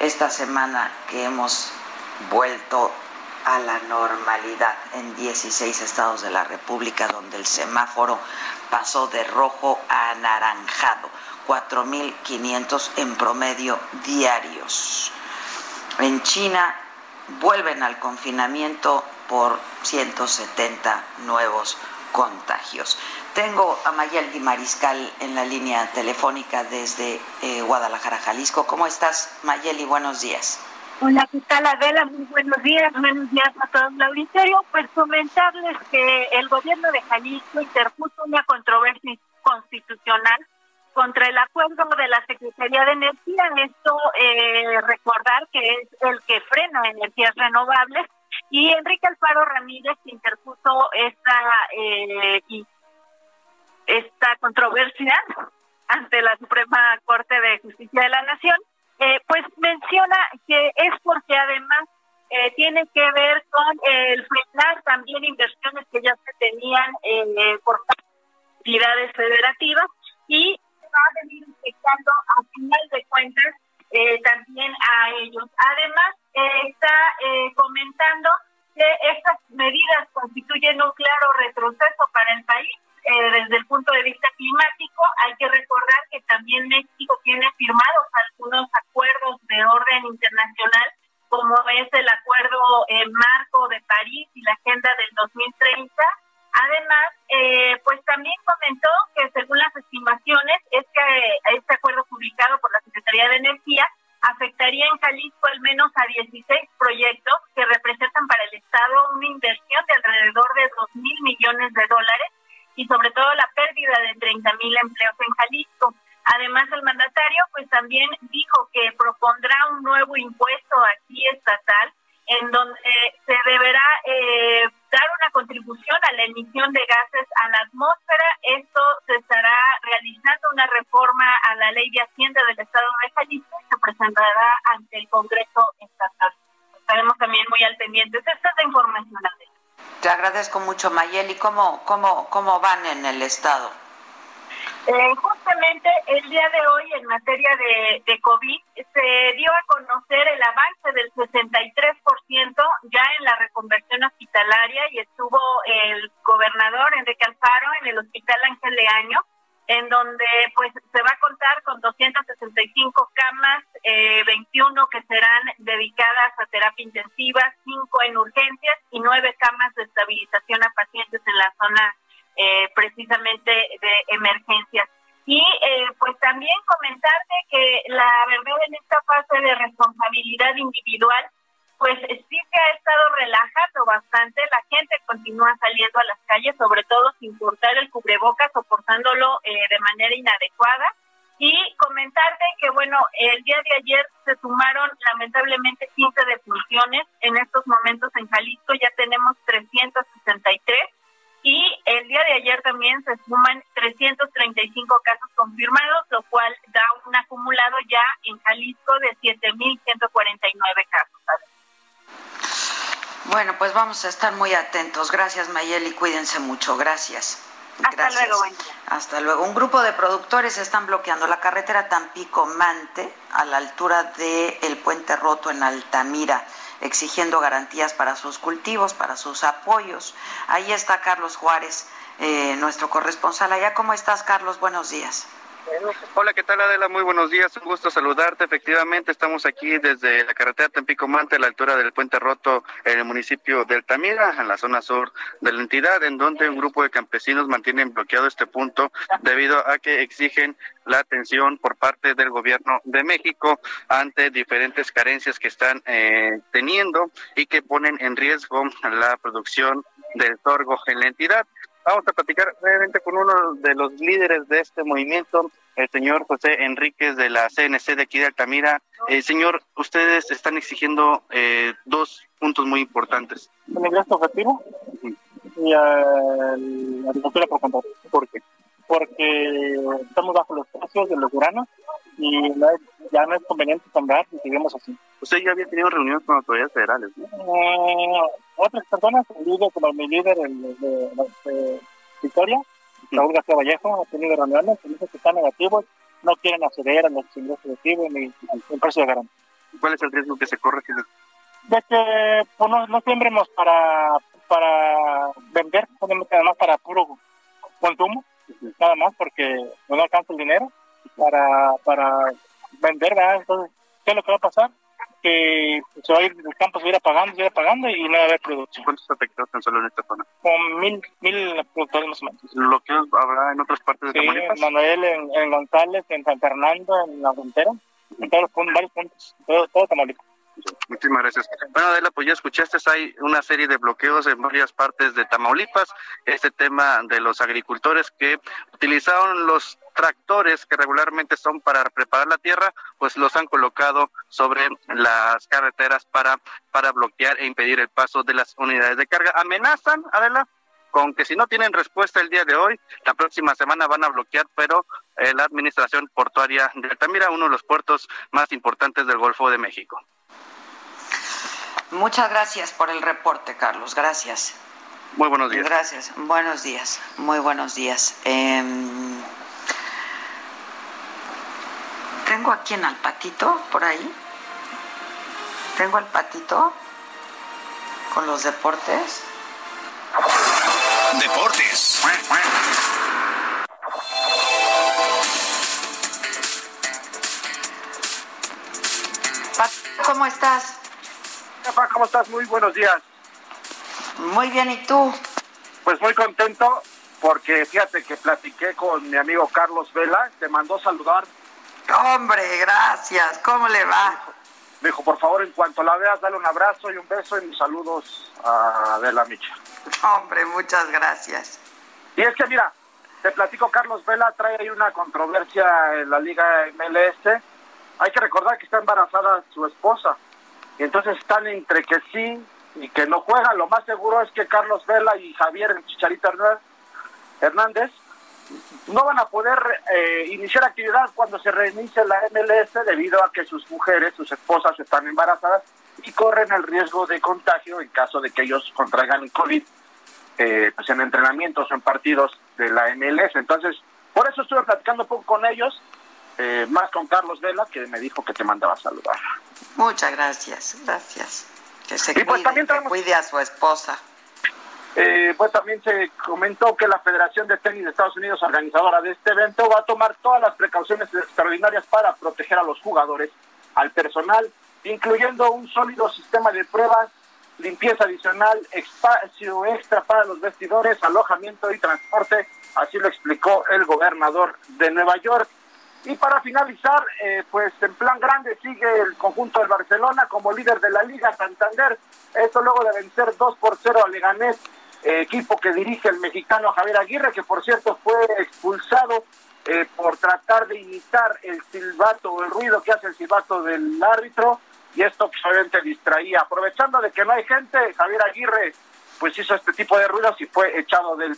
Esta semana que hemos vuelto a la normalidad en 16 estados de la República, donde el semáforo pasó de rojo a anaranjado, 4.500 en promedio diarios. En China vuelven al confinamiento por 170 nuevos contagios. Tengo a Mayeldi Mariscal en la línea telefónica desde eh, Guadalajara, Jalisco. ¿Cómo estás, Mayeli? Buenos días. Hola, ¿qué tal Adela? Muy buenos días, buenos días a todo el auditorio. Pues comentarles que el gobierno de Jalisco interpuso una controversia constitucional contra el acuerdo de la Secretaría de Energía. Esto, eh, recordar que es el que frena energías renovables. Y Enrique Alfaro Ramírez interpuso esta eh, esta controversia ante la Suprema Corte de Justicia de la Nación, eh, pues menciona que es porque además eh, tiene que ver con el frenar también inversiones que ya se tenían eh, por entidades federativas y va a venir afectando a final de cuentas también a ellos. Además, está comentando que estas medidas constituyen un claro retroceso para el país eh, desde el punto de vista climático. Hay que recordar que también México tiene firmados algunos acuerdos de orden internacional, como es el acuerdo eh, marco de París y la agenda del 2030. Además, eh, pues también comentó que según las estimaciones, este, este acuerdo publicado por la Secretaría de Energía afectaría en Jalisco al menos a 16 proyectos que representan para el Estado una inversión de alrededor de 2 mil millones de dólares y sobre todo la pérdida de 30 mil empleos en Jalisco. Además, el mandatario pues también dijo que propondrá un nuevo impuesto aquí estatal en donde se deberá eh, dar una contribución a la emisión de gases a la atmósfera. Esto se estará realizando una reforma a la ley de Hacienda del Estado de Jalisco y se presentará ante el Congreso estatal. Estaremos también muy al pendiente. Esta es la información. Te agradezco mucho, Mayeli. ¿Cómo, cómo, cómo van en el Estado? Eh, justamente el día de hoy, en materia de, COVID, se dio a conocer el avance del 63% ya en la reconversión hospitalaria y estuvo el gobernador Enrique Alfaro en el Hospital Ángel de Año en donde pues se va a contar con 265 camas, eh, 21 que serán dedicadas a terapia intensiva, 5 en urgencias y 9 camas de estabilización a pacientes en la zona eh, precisamente de emergencias. Y eh, pues también comentarte que la verdad en esta fase de responsabilidad individual, pues sí se ha estado relajando bastante, la gente continúa saliendo a las calles, sobre todo sin portar el cubrebocas o eh, de manera inadecuada. Y comentarte que, bueno, el día de ayer se sumaron lamentablemente 15 defunciones. En estos momentos en Jalisco ya tenemos 363 y el día de ayer también se suman 335 casos confirmados, lo cual da un acumulado ya en Jalisco de 7.149 casos. Bueno, pues vamos a estar muy atentos. Gracias, Mayeli. Cuídense mucho. Gracias. Hasta luego. Hasta luego. Un grupo de productores están bloqueando la carretera Tampico-Mante a la altura del el puente roto en Altamira exigiendo garantías para sus cultivos, para sus apoyos. Ahí está Carlos Juárez, eh, nuestro corresponsal allá. ¿Cómo estás, Carlos? Buenos días. Hola, ¿qué tal Adela? Muy buenos días, un gusto saludarte. Efectivamente, estamos aquí desde la carretera Tampico-Mante, a la altura del puente roto en el municipio de Altamira, en la zona sur de la entidad, en donde un grupo de campesinos mantienen bloqueado este punto debido a que exigen la atención por parte del gobierno de México ante diferentes carencias que están eh, teniendo y que ponen en riesgo la producción del sorgo en la entidad. Vamos a platicar brevemente con uno de los líderes de este movimiento, el señor José Enríquez de la CNC de aquí de Altamira. Eh, señor, ustedes están exigiendo eh, dos puntos muy importantes. El ingreso objetivo y la agricultura por contrato. ¿Por qué? Porque estamos bajo los precios de los granos y ya no es conveniente sembrar y seguimos así. Usted ya había tenido reuniones con autoridades federales, ¿no? Eh, otras personas, como mi líder de, de, Victoria, Raúl García Vallejo, ha tenido reuniones, dice que están negativos, no quieren acceder a los ingresos de ni el precio de garantía. ¿Cuál es el riesgo que se corre? De que pues, no, no sembremos para, para vender, además para puro consumo, nada más porque no alcanza el dinero para, para vender, ¿verdad? Entonces, ¿qué es lo que va a pasar? Que se va a ir, el campo se va a ir apagando, se va a ir apagando y no va a haber producción. ¿Cuántos afectados tan solo en esta zona? Con mil, mil productores más o menos. ¿Lo que habrá en otras partes de sí, Tamaulipas? Manuel, en, en, González, en San Fernando, en la frontera, en todos los puntos, varios puntos, todo, todo Tamaulipas. Muchísimas gracias. Bueno, Adela, pues ya escuchaste, hay una serie de bloqueos en varias partes de Tamaulipas. Este tema de los agricultores que utilizaron los tractores que regularmente son para preparar la tierra, pues los han colocado sobre las carreteras para, para bloquear e impedir el paso de las unidades de carga. Amenazan, Adela, con que si no tienen respuesta el día de hoy, la próxima semana van a bloquear, pero eh, la administración portuaria de Altamira, uno de los puertos más importantes del Golfo de México. Muchas gracias por el reporte, Carlos. Gracias. Muy buenos días. Gracias. Buenos días. Muy buenos días. Eh, tengo aquí en al patito, por ahí. Tengo al patito con los deportes. Deportes. ¿Cómo estás? ¿Cómo estás? Muy buenos días. Muy bien, ¿y tú? Pues muy contento porque fíjate que platiqué con mi amigo Carlos Vela, te mandó saludar. Hombre, gracias. ¿Cómo le va? Me dijo, por favor, en cuanto la veas, dale un abrazo y un beso y mis saludos a Adela Micha. Hombre, muchas gracias. Y es que mira, te platico, Carlos Vela trae ahí una controversia en la Liga MLS. Hay que recordar que está embarazada su esposa. Y entonces están entre que sí y que no juegan. Lo más seguro es que Carlos Vela y Javier Chicharito Hernández no van a poder eh, iniciar actividad cuando se reinicie la MLS debido a que sus mujeres, sus esposas están embarazadas y corren el riesgo de contagio en caso de que ellos contraigan el COVID eh, pues en entrenamientos o en partidos de la MLS. Entonces, por eso estuve platicando un poco con ellos, eh, más con Carlos Vela, que me dijo que te mandaba a saludar. Muchas gracias, gracias. Que se y pues cuide, que a su esposa. eh, pues también se comentó que la Federación de Tenis de Estados Unidos, organizadora de este evento, va a tomar todas las precauciones extraordinarias para proteger a los jugadores, al personal, incluyendo un sólido sistema de pruebas, limpieza adicional, espacio extra para los vestidores, alojamiento y transporte, así lo explicó el gobernador de Nueva York. Y para finalizar, eh, pues en plan grande sigue el conjunto del Barcelona como líder de la Liga Santander. Esto luego de vencer 2 por 0 a Leganés eh, equipo que dirige el mexicano Javier Aguirre, que por cierto fue expulsado eh, por tratar de imitar el silbato, el ruido que hace el silbato del árbitro, y esto obviamente distraía. Aprovechando de que no hay gente, Javier Aguirre pues hizo este tipo de ruidos y fue echado del,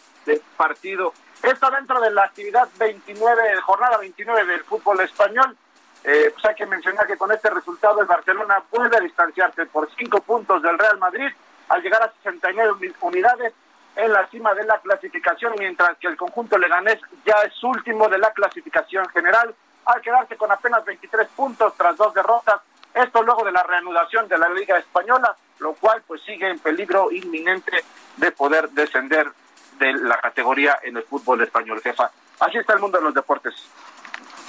partido. Esto dentro de la actividad 29, jornada 29 del fútbol español. Eh, pues hay que mencionar que con este resultado el Barcelona vuelve a distanciarse por cinco puntos del Real Madrid al llegar a 69 unidades en la cima de la clasificación, mientras que el conjunto leganés ya es último de la clasificación general, al quedarse con apenas 23 puntos tras dos derrotas. Esto luego de la reanudación de la Liga Española, lo cual pues sigue en peligro inminente de poder descender de la categoría en el fútbol español, jefa. Así está el mundo de los deportes.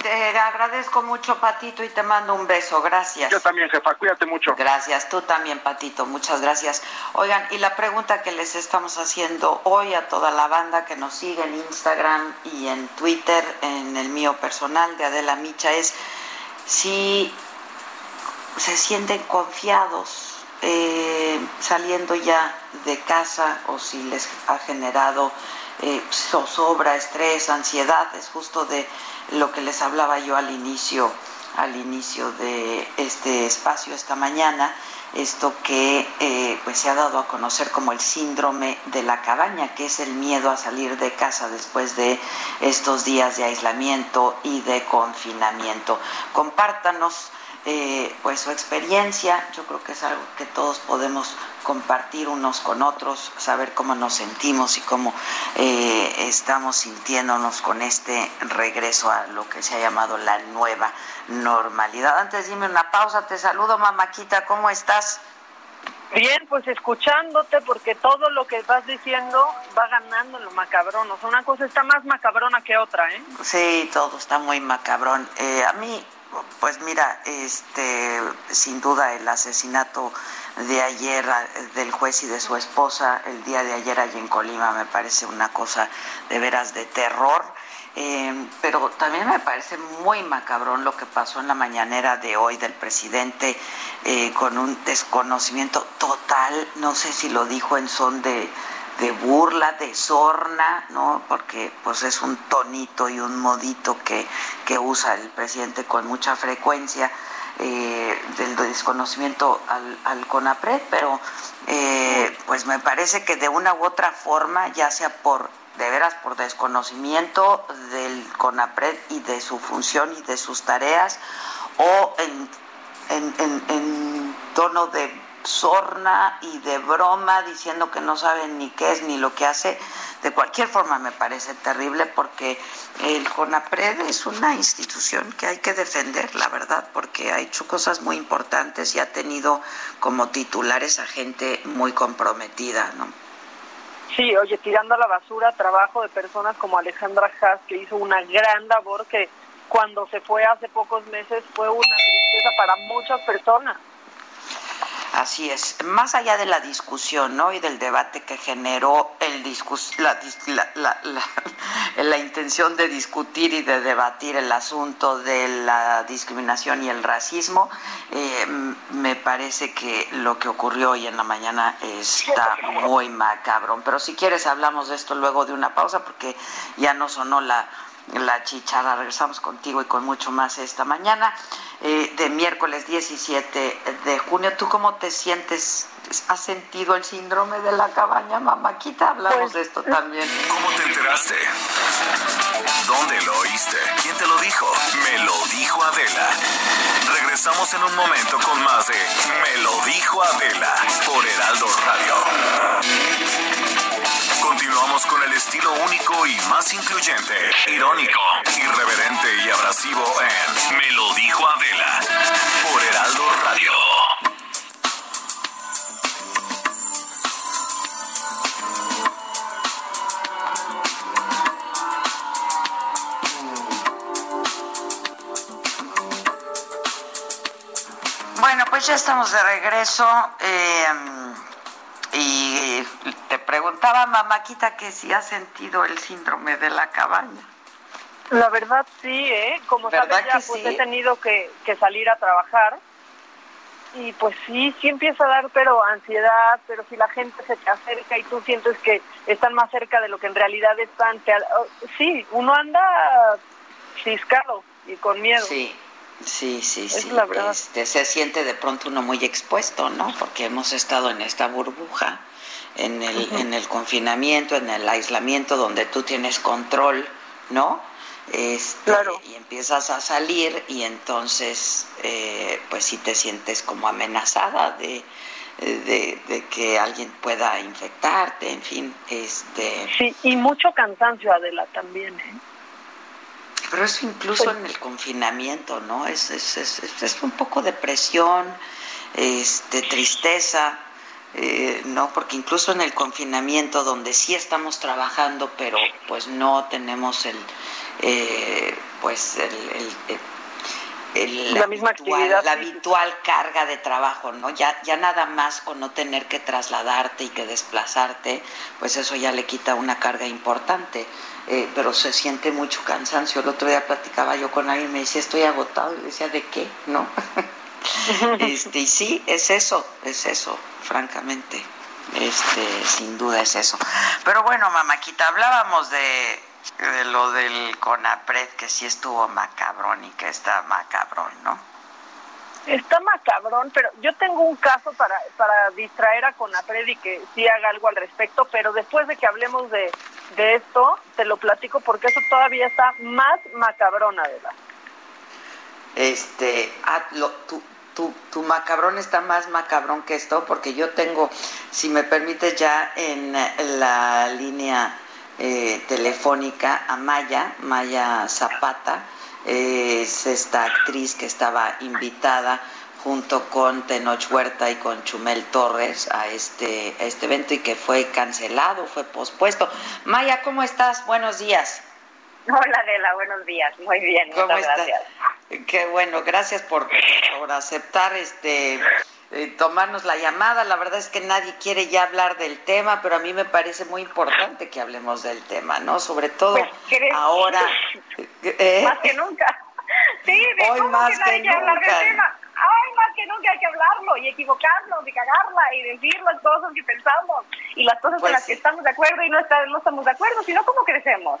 Te agradezco mucho, Patito, y te mando un beso. Gracias. Yo también, jefa. Cuídate mucho. Gracias. Tú también, Patito. Muchas gracias. Oigan, y la pregunta que les estamos haciendo hoy a toda la banda que nos sigue en Instagram y en Twitter, en el mío personal de Adela Micha, es si se sienten confiados eh, saliendo ya de casa o si les ha generado eh, zozobra, estrés, ansiedad, es justo de lo que les hablaba yo al inicio, al inicio de este espacio esta mañana, esto que eh, pues se ha dado a conocer como el síndrome de la cabaña, que es el miedo a salir de casa después de estos días de aislamiento y de confinamiento. Compártanos eh, pues su experiencia, yo creo que es algo que todos podemos compartir unos con otros, saber cómo nos sentimos y cómo eh, estamos sintiéndonos con este regreso a lo que se ha llamado la nueva normalidad. Antes dime una pausa, te saludo Mamáquita, ¿cómo estás? Bien, pues escuchándote, porque todo lo que vas diciendo va ganando lo macabrón. O sea, una cosa está más macabrona que otra, ¿eh? Sí, todo está muy macabrón. Eh, a mí pues mira, este, sin duda el asesinato de ayer del juez y de su esposa el día de ayer allí en Colima me parece una cosa de veras de terror. Eh, pero también me parece muy macabrón lo que pasó en la mañanera de hoy del presidente eh, con un desconocimiento total, no sé si lo dijo en son de, de burla, de sorna, ¿no? Porque pues es un tonito y un modito que, que usa el presidente con mucha frecuencia eh, del desconocimiento al, al CONAPRED, pero eh, pues me parece que de una u otra forma, ya sea por de veras por desconocimiento del CONAPRED y de su función y de sus tareas, o en, en, en, en tono de sorna y de broma diciendo que no saben ni qué es ni lo que hace. De cualquier forma me parece terrible porque el CONAPRED es una institución que hay que defender, la verdad, porque ha hecho cosas muy importantes y ha tenido como titulares a gente muy comprometida, ¿no? Sí, oye, tirando a la basura trabajo de personas como Alejandra Haas, que hizo una gran labor que cuando se fue hace pocos meses fue una tristeza para muchas personas. Así es. Más allá de la discusión ¿no? y del debate que generó el discus la, la, la, intención de discutir y de debatir el asunto de la discriminación y el racismo, eh, me parece que lo que ocurrió hoy en la mañana está muy macabrón. Pero si quieres hablamos de esto luego de una pausa porque ya no sonó la la chichara. Regresamos contigo y con mucho más esta mañana eh, de miércoles 17 de junio. ¿Tú cómo te sientes? ¿Has sentido el síndrome de la cabaña, mamáquita? Hablamos pues, de esto también. ¿Cómo te enteraste? ¿Dónde lo oíste? ¿Quién te lo dijo? Me lo dijo Adela. Regresamos en un momento con más de Me lo dijo Adela por Heraldo Radio. Continuamos con el estilo único y más incluyente, irónico, irreverente y abrasivo en Me lo dijo Adela por Heraldo Radio. Bueno, pues ya estamos de regreso. Eh, y te preguntaba, mamáquita, que si ha sentido el síndrome de la cabaña. La verdad sí, ¿eh? Como sabes ya, pues he tenido que, que salir a trabajar y pues sí, sí empieza a dar, pero ansiedad, pero si la gente se te acerca y tú sientes que están más cerca de lo que en realidad están, oh, sí, uno anda ciscado y con miedo. Sí, sí, sí, sí. La verdad. Este, se siente de pronto uno muy expuesto, ¿no? Porque hemos estado en esta burbuja, en el, en el confinamiento, en el aislamiento, donde tú tienes control, ¿no? Este, y empiezas a salir y entonces eh, pues sí te sientes como amenazada de, de, que alguien pueda infectarte, en fin. este Sí, y mucho cansancio, Adela, también. ¿eh? Pero eso incluso pues en el confinamiento, ¿no? Es, es, es, es un poco depresión, este, tristeza. Eh, no, porque incluso en el confinamiento donde sí estamos trabajando, pero pues no tenemos el, eh, pues el, la, misma actividad la habitual carga de trabajo, ¿no? Ya, ya nada más con no tener que trasladarte y que desplazarte, pues eso ya le quita una carga importante. Eh, pero se siente mucho cansancio. El otro día platicaba yo con alguien y me decía, estoy agotado. Y decía, ¿de qué? ¿No? este, y sí, es eso, es eso, francamente. Este, sin duda es eso. Pero bueno, mamáquita, hablábamos de de lo del CONAPRED, que sí estuvo macabrón y que está macabrón, ¿no? Está macabrón, pero yo tengo un caso para, para distraer a CONAPRED y que sí haga algo al respecto, pero después de que hablemos de, de esto, te lo platico porque eso todavía está más macabrón, Adela. Este, ah, tu, tu, macabrón está más macabrón que esto, porque yo tengo, si me permites, ya en la línea eh, telefónica a Maya, Maya Zapata, es esta actriz que estaba invitada junto con Tenoch Huerta y con Chumel Torres a este, a este evento y que fue cancelado, fue pospuesto. Maya, ¿cómo estás? Buenos días. Hola, Adela, buenos días. Muy bien, muchas gracias. Qué bueno, gracias por, por aceptar este eh, tomarnos la llamada. La verdad es que nadie quiere ya hablar del tema, pero a mí me parece muy importante que hablemos del tema, ¿no? Sobre todo pues, ahora. ¿eh? Más que nunca. Sí, de Hoy más que, nadie quiere hablar del tema. Ay, más que nunca hay que hablarlo y equivocarnos y cagarla y decir las cosas que pensamos y las cosas con las que estamos de acuerdo y no, no estamos de acuerdo, sino cómo crecemos.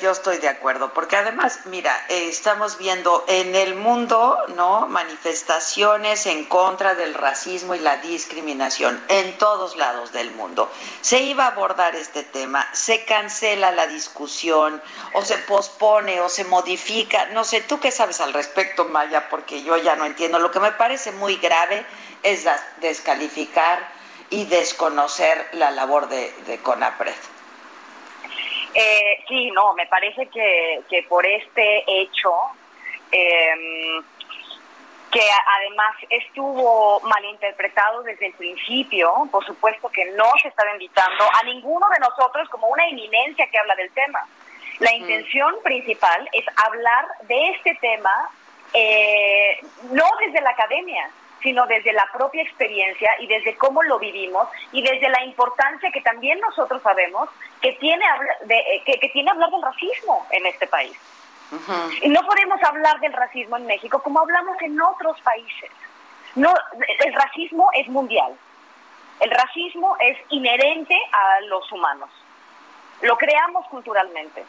Yo estoy de acuerdo, porque además, mira, eh, estamos viendo en el mundo, ¿no? Manifestaciones en contra del racismo y la discriminación en todos lados del mundo. Se iba a abordar este tema, se cancela la discusión, o se pospone, o se modifica. No sé, ¿tú qué sabes al respecto, Maya? Porque yo ya no entiendo. Lo que me parece muy grave es descalificar y desconocer la labor de, de CONAPRED. Eh, sí, no, me parece que, que por este hecho, em, que además estuvo malinterpretado desde el principio, por supuesto que no se estaba invitando a ninguno de nosotros como una eminencia que habla del tema. La intención principal es hablar de este tema eh, no desde la academia, sino desde la propia experiencia y desde cómo lo vivimos y desde la importancia que también nosotros sabemos que tiene, de, eh, que, tiene hablar del racismo en este país. Y no podemos hablar del racismo en México como hablamos en otros países. No, el racismo es mundial. El racismo es inherente a los humanos. Lo creamos culturalmente.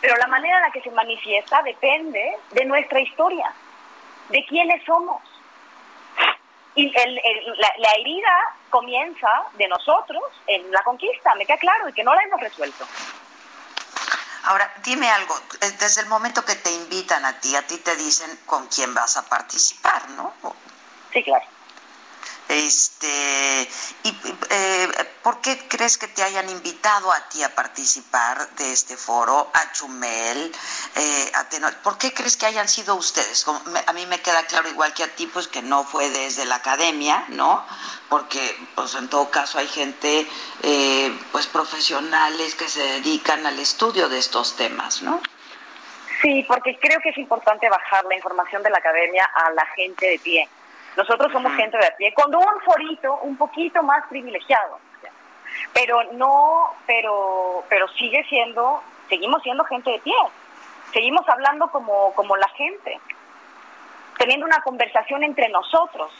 Pero la manera en la que se manifiesta depende de nuestra historia, de quiénes somos. Y el, la, herida comienza de nosotros en la conquista, me queda claro, y que no la hemos resuelto. Ahora, dime algo, eh, desde el momento que te invitan a ti, a ti te dicen con quién vas a participar, ¿no? Sí, claro. Este, y, eh, ¿Por qué crees que te hayan invitado a ti a participar de este foro, a Chumel, eh, a Tenor? ¿Por qué crees que hayan sido ustedes? a mí me queda claro, igual que a ti, pues que no fue desde la academia, ¿no? Porque, pues en todo caso hay gente, eh, pues profesionales que se dedican al estudio de estos temas, ¿no? Sí, porque creo que es importante bajar la información de la academia a la gente de pie Nosotros somos gente de a pie, con un forito un poquito más privilegiado. Pero no, pero, pero sigue siendo, seguimos siendo gente de pie. Seguimos hablando como, como la gente, teniendo una conversación entre nosotros.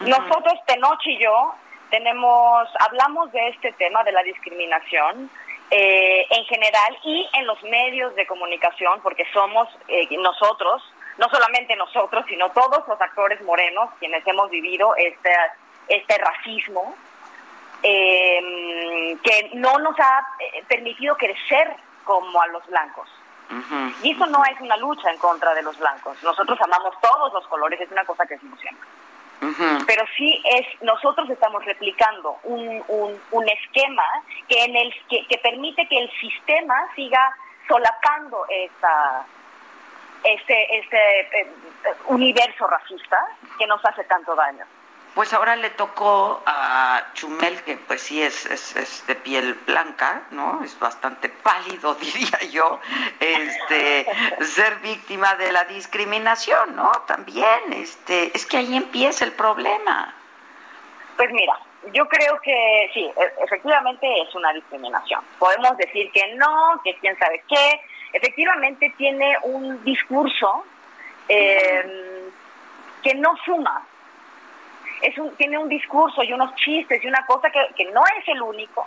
Nosotros, Tenoch y yo, tenemos, hablamos de este tema de la discriminación eh, en general y en los medios de comunicación, porque somos eh, nosotros, no solamente nosotros, sino todos los actores morenos quienes hemos vivido este, este racismo eh, que no nos ha permitido crecer como a los blancos. Y eso no es una lucha en contra de los blancos. Nosotros amamos todos los colores, es una cosa que decimos siempre. Pero sí es, nosotros estamos replicando un, un, esquema que, en el, que, que, permite que el sistema siga solapando esa, ese, ese eh, universo racista que nos hace tanto daño. Pues ahora le tocó a Chumel, que pues sí es, es, de piel blanca, ¿no? Es bastante pálido, diría yo, este, ser víctima de la discriminación, ¿no? También, este, es que ahí empieza el problema. Pues mira, yo creo que sí, e, efectivamente es una discriminación. Podemos decir que no, que quién sabe qué. Efectivamente tiene un discurso eh, que no suma es un, tiene un discurso y unos chistes y una cosa que, que no es el único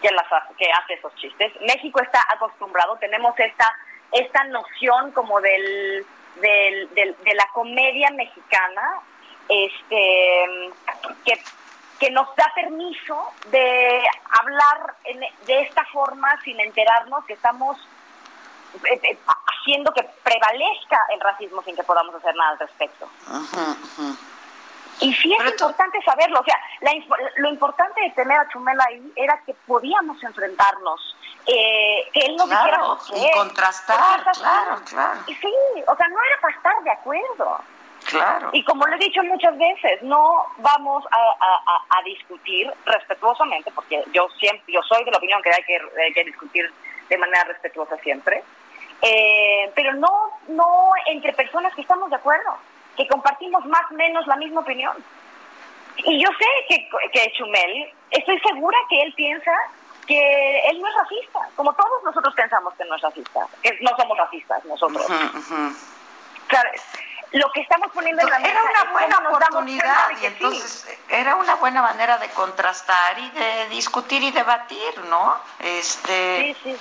que, las, que hace esos chistes. México está acostumbrado, tenemos esta, esta noción como del, del, de la comedia mexicana este, que, que nos da permiso de hablar de esta forma sin enterarnos que estamos haciendo que prevalezca el racismo sin que podamos hacer nada al respecto. Y sí es importante saberlo, o sea, lo importante de tener a Chumel ahí era que podíamos enfrentarnos, eh, que él no dijera y contrastar, claro, claro. Y sí, o sea, no era para estar de acuerdo. Claro. Y como lo he dicho muchas veces, no vamos a, discutir respetuosamente, porque yo siempre, yo soy de la opinión que hay que, hay que discutir de manera respetuosa siempre, eh, pero no, no entre personas que estamos de acuerdo que compartimos más o menos la misma opinión. Y yo sé que, que Chumel, estoy segura que él piensa que él no es racista, como todos nosotros pensamos que no es racista, que no somos racistas nosotros. Claro, lo que estamos poniendo en la mesa era una buena oportunidad y entonces era una buena manera de contrastar y de discutir y debatir, ¿no? Este, sí, sí.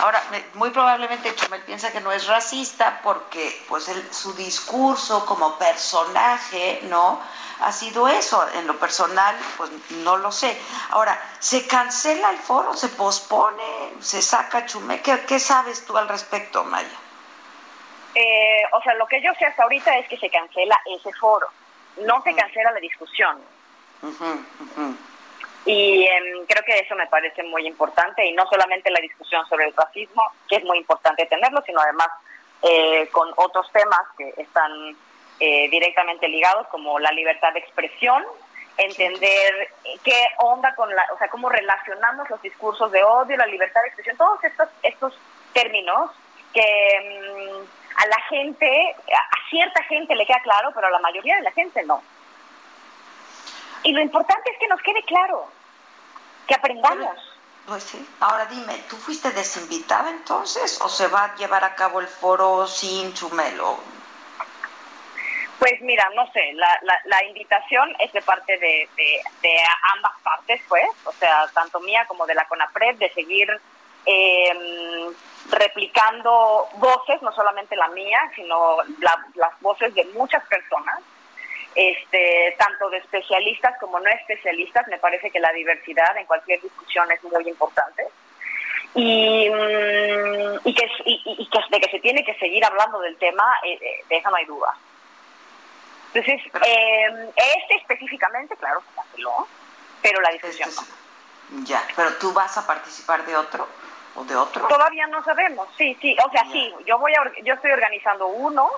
Ahora, muy probablemente Chumel piensa que no es racista porque pues su discurso como personaje, ¿no? Ha sido eso. En lo personal, pues no lo sé. Ahora, ¿se cancela el foro? ¿Se pospone? ¿Se saca Chumel? ¿Qué, sabes tú al respecto, Maya? Eh, o sea, lo que yo sé hasta ahorita es que se cancela ese foro. No se cancela la discusión. Y em, creo que eso me parece muy importante y no solamente la discusión sobre el racismo, que es muy importante tenerlo, sino además eh, con otros temas que están eh, directamente ligados, como la libertad de expresión, entender qué onda con la, o sea, cómo relacionamos los discursos de odio, la libertad de expresión, todos estos, estos términos que em, a la gente, a cierta gente le queda claro, pero a la mayoría de la gente no. Y lo importante es que nos quede claro, que aprendamos. Pues sí. Ahora dime, ¿tú fuiste desinvitada entonces o se va a llevar a cabo el foro sin Chumelo? Pues mira, no sé, la, la, invitación es de parte de, de, ambas partes, pues, o sea, tanto mía como de la CONAPRED, de seguir eh, replicando voces, no solamente la mía, sino las voces de muchas personas este, tanto de especialistas como no especialistas. Me parece que la diversidad en cualquier discusión es muy importante. Y, mm, y, que, y, que, de que se tiene que seguir hablando del tema, eh, eh, de eso no hay duda. Entonces, eh, este específicamente, claro, se canceló, pero la discusión no. Ya, pero tú vas a participar de otro o de otro. Todavía no sabemos, sí, sí, o sea, sí, yo voy a, yo estoy organizando uno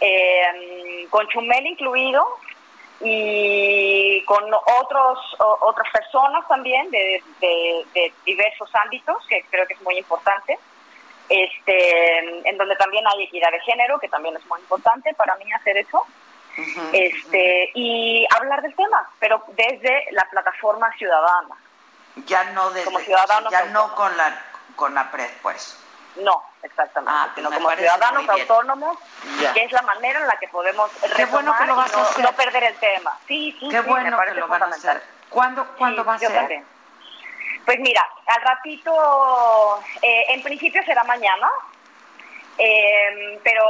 eh, con Chumel incluido y con otros otras personas también de, de, diversos ámbitos que creo que es muy importante este en donde también hay equidad de género que también es muy importante para mí hacer eso este y hablar del tema, pero desde la plataforma ciudadana. Ya no desde, como ya no con la con la PRED, pues. No, exactamente, Ah, sino como ciudadanos autónomos, Ya. que es la manera en la que podemos Qué bueno que lo vas no, a hacer. no perder el tema. Sí, sí, Qué sí, bueno me que lo van a hacer. ¿Cuándo, ¿cuándo Sí, va a yo ser? también. Pues mira, al ratito, eh, en principio será mañana, eh, pero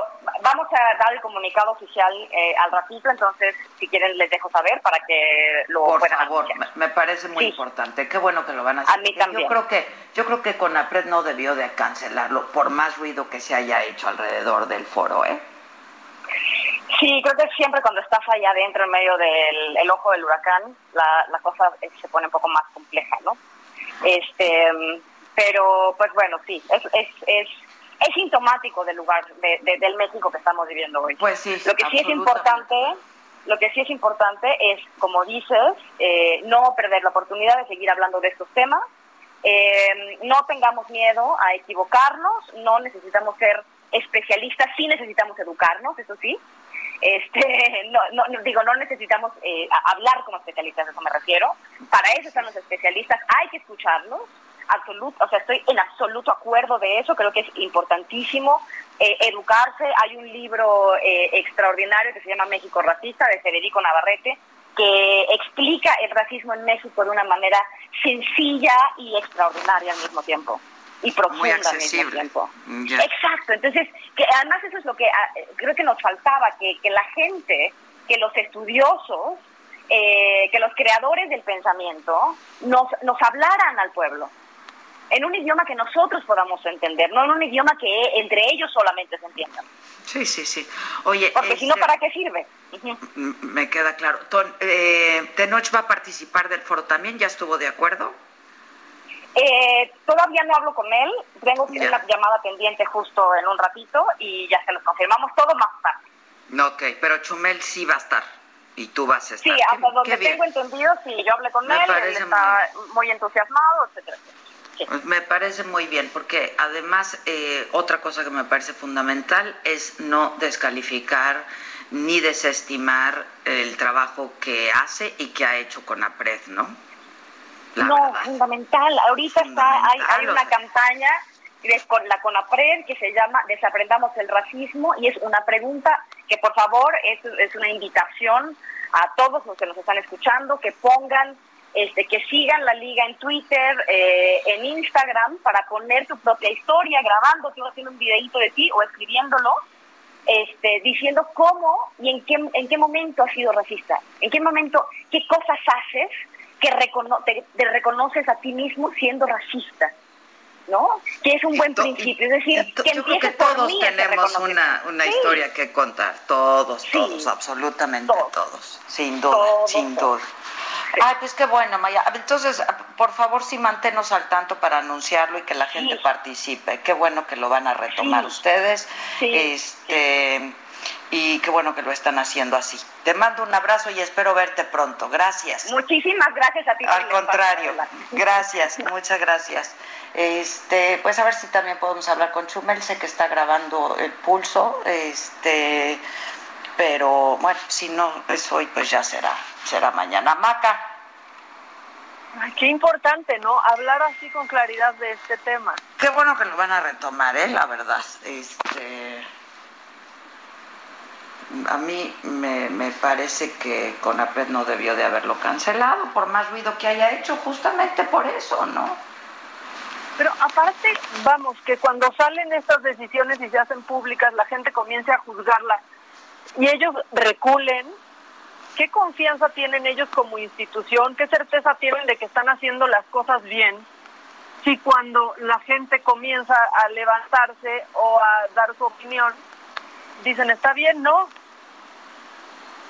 vamos a dar el comunicado oficial eh, al ratito, entonces si quieren les dejo saber para que lo Por puedan favor, anunciar. me, parece muy Sí. importante. Qué bueno que lo van a hacer. A mí también. Yo creo que yo creo que Conapred no debió de cancelarlo por más ruido que se haya hecho alrededor del foro, ¿eh? Sí, creo que siempre cuando estás allá adentro, en medio del el ojo del huracán, la, la cosa eh, se pone un poco más compleja, ¿no? Este, pero, pues bueno, sí, es, es, es, es sintomático del lugar, de- de- del México que estamos viviendo hoy. Pues sí, Lo que sí es importante, lo que sí es importante es, como dices, eh, no perder la oportunidad de seguir hablando de estos temas. Eh, no tengamos miedo a equivocarnos, no necesitamos ser especialistas, sí necesitamos educarnos, eso sí. Este, no, no, digo, no necesitamos eh, hablar como especialistas, a eso me refiero. Para eso están los especialistas, hay que escucharlos. Absoluto, o sea, estoy en absoluto acuerdo de eso, creo que es importantísimo eh, educarse. Hay un libro eh, extraordinario que se llama México Racista de Federico Navarrete, que explica el racismo en México de una manera sencilla y extraordinaria al mismo tiempo y profunda Muy al mismo tiempo. Exacto, entonces, que además eso es lo que ah, creo que nos faltaba, que, que la gente, que los estudiosos, eh, que los creadores del pensamiento nos, nos hablaran al pueblo en un idioma que nosotros podamos entender, no en un idioma que entre ellos solamente se entiendan. Sí, sí, sí. Oye, Porque si no, este, ¿para qué sirve? Me queda claro. Ton- eh, Tenoch va a participar del foro también, ¿ya estuvo de acuerdo? Eh, todavía no hablo con él, tengo que Ya. una llamada pendiente justo en un ratito y ya se los confirmamos todo más tarde. No, ok, pero Chumel sí va a estar y tú vas a estar. Sí, hasta donde tengo entendido, sí, yo hablé con Me él, él está muy entusiasmado, etcétera. Pues me parece muy bien, porque además eh, otra cosa que me parece fundamental es no descalificar ni desestimar el trabajo que hace y que ha hecho con APRED, ¿no? La no, verdad. fundamental. Ahorita está, hay, hay una sea. campaña de con la CONAPRED que se llama Desaprendamos el racismo y es una pregunta que por favor es, es una invitación a todos los que nos están escuchando que pongan, este, que sigan la liga en Twitter, eh, en Instagram para poner tu propia historia, grabando, tú haciendo un videito de ti o escribiéndolo este, diciendo cómo y en qué, en qué momento has sido racista, en qué momento, qué cosas haces que recono- te, te reconoces a ti mismo siendo racista, ¿no? Que es un buen principio, es decir, que Yo creo que todos mí tenemos una, una Sí. historia que contar, todos, todos, absolutamente todos, sin duda, Todos, sin todos. Ay, pues qué bueno, Maya. Entonces, por favor, sí manténnos al tanto para anunciarlo y que la gente participe. Qué bueno que lo van a retomar Sí. ustedes. Sí. Este, y qué bueno que lo están haciendo así. Te mando un abrazo y espero verte pronto. Gracias. Muchísimas gracias a ti. Al contrario, gracias, muchas gracias. Este, pues a ver si también podemos hablar con Chumel, sé que está grabando el pulso, este, pero bueno, si no es hoy, pues ya será, será mañana. Maca, Ay, qué importante, ¿no? Hablar así con claridad de este tema. qué bueno que lo van a retomar, eh, la verdad. Este, a mí me, me parece que Conapred no debió de haberlo cancelado, por más ruido que haya hecho, justamente por eso, ¿no? Pero aparte, vamos, que cuando salen estas decisiones y se hacen públicas, la gente comience a juzgarlas y ellos reculen, ¿qué confianza tienen ellos como institución? ¿Qué certeza tienen de que están haciendo las cosas bien? Si cuando la gente comienza a levantarse o a dar su opinión, dicen, está bien, no,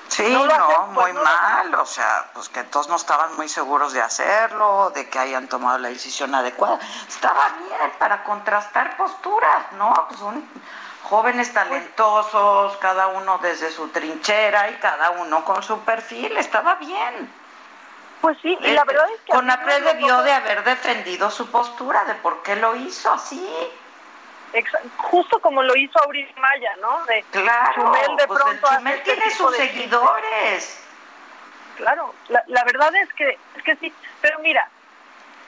Sí, No pues, muy no mal, o sea, pues que todos no estaban muy seguros de hacerlo, de que hayan tomado la decisión adecuada. Estaba bien para contrastar posturas, ¿no? Pues son jóvenes talentosos, cada uno desde su trinchera y cada uno con su perfil, estaba bien. Pues sí, y la verdad es que... Conapred debió de haber defendido su postura de por qué lo hizo así. justo como lo hizo Aurich Maya, ¿no? De claro, Chumel de pues pronto Chumel este tiene sus seguidores. Claro, la, la verdad es que es que sí, pero mira,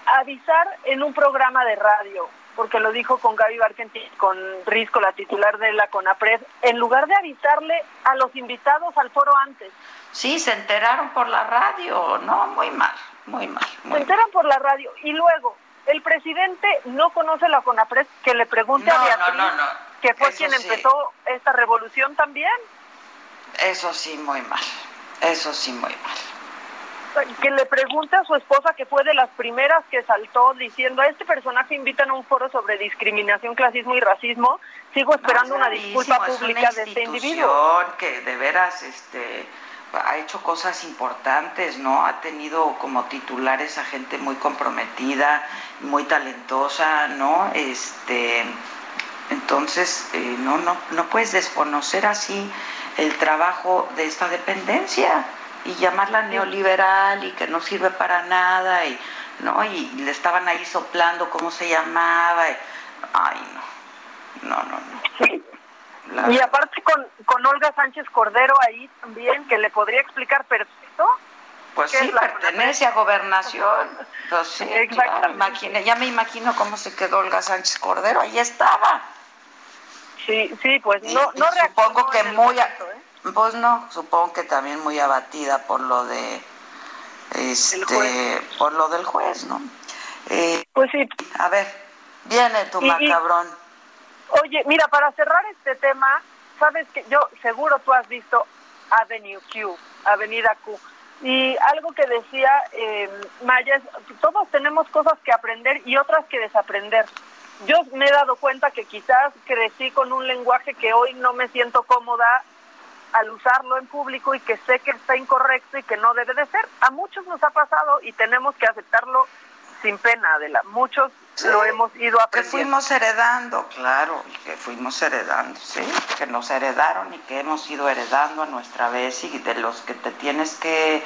avisar en un programa de radio, porque lo dijo con Gaby Barkentin, con Risco, la titular de la CONAPRED, en lugar de avisarle a los invitados al foro antes. Sí, se enteraron por la radio, ¿no? Muy mal, muy mal. se enteran por la radio y luego el presidente no conoce la CONAPRED, que le pregunte a Beatriz, que fue quien empezó esta revolución también. Eso sí, muy mal. Eso sí, muy mal que le pregunte a su esposa, que fue de las primeras que saltó diciendo, a este personaje invitan a un foro sobre discriminación, clasismo y racismo, sigo esperando una disculpa pública de este individuo. que de veras este, ha hecho cosas importantes, ¿no? Ha tenido como titulares a gente muy comprometida, muy talentosa, ¿no? Este, entonces, eh, no, no, no puedes desconocer así el trabajo de esta dependencia y llamarla neoliberal y que no sirve para nada y no y le estaban ahí soplando cómo se llamaba ay no no no no y aparte con, con Olga Sánchez Cordero ahí también que le podría explicar perfecto pues sí, pertenece a gobernación. Pues sí, ya me imagino cómo se quedó Olga Sánchez Cordero, ahí estaba. Sí, sí, pues no, no Supongo que muy, ¿eh? Pues no, supongo que también muy abatida por lo de este por lo del juez, ¿no? Eh, pues sí. A ver, viene tu macabrón. oye, mira, para cerrar este tema, sabes que yo seguro tú has visto Avenue Q, Avenida Q. Y algo que decía eh, Maya es, todos tenemos cosas que aprender y otras que desaprender. Yo me he dado cuenta que quizás crecí con un lenguaje que hoy no me siento cómoda al usarlo en público y que sé que está incorrecto y que no debe de ser. A muchos nos ha pasado y tenemos que aceptarlo sin pena, Adela. Muchos lo hemos ido aprendiendo. Que fuimos heredando, claro, que fuimos heredando, sí, que nos heredaron y que hemos ido heredando a nuestra vez y de los que te tienes que,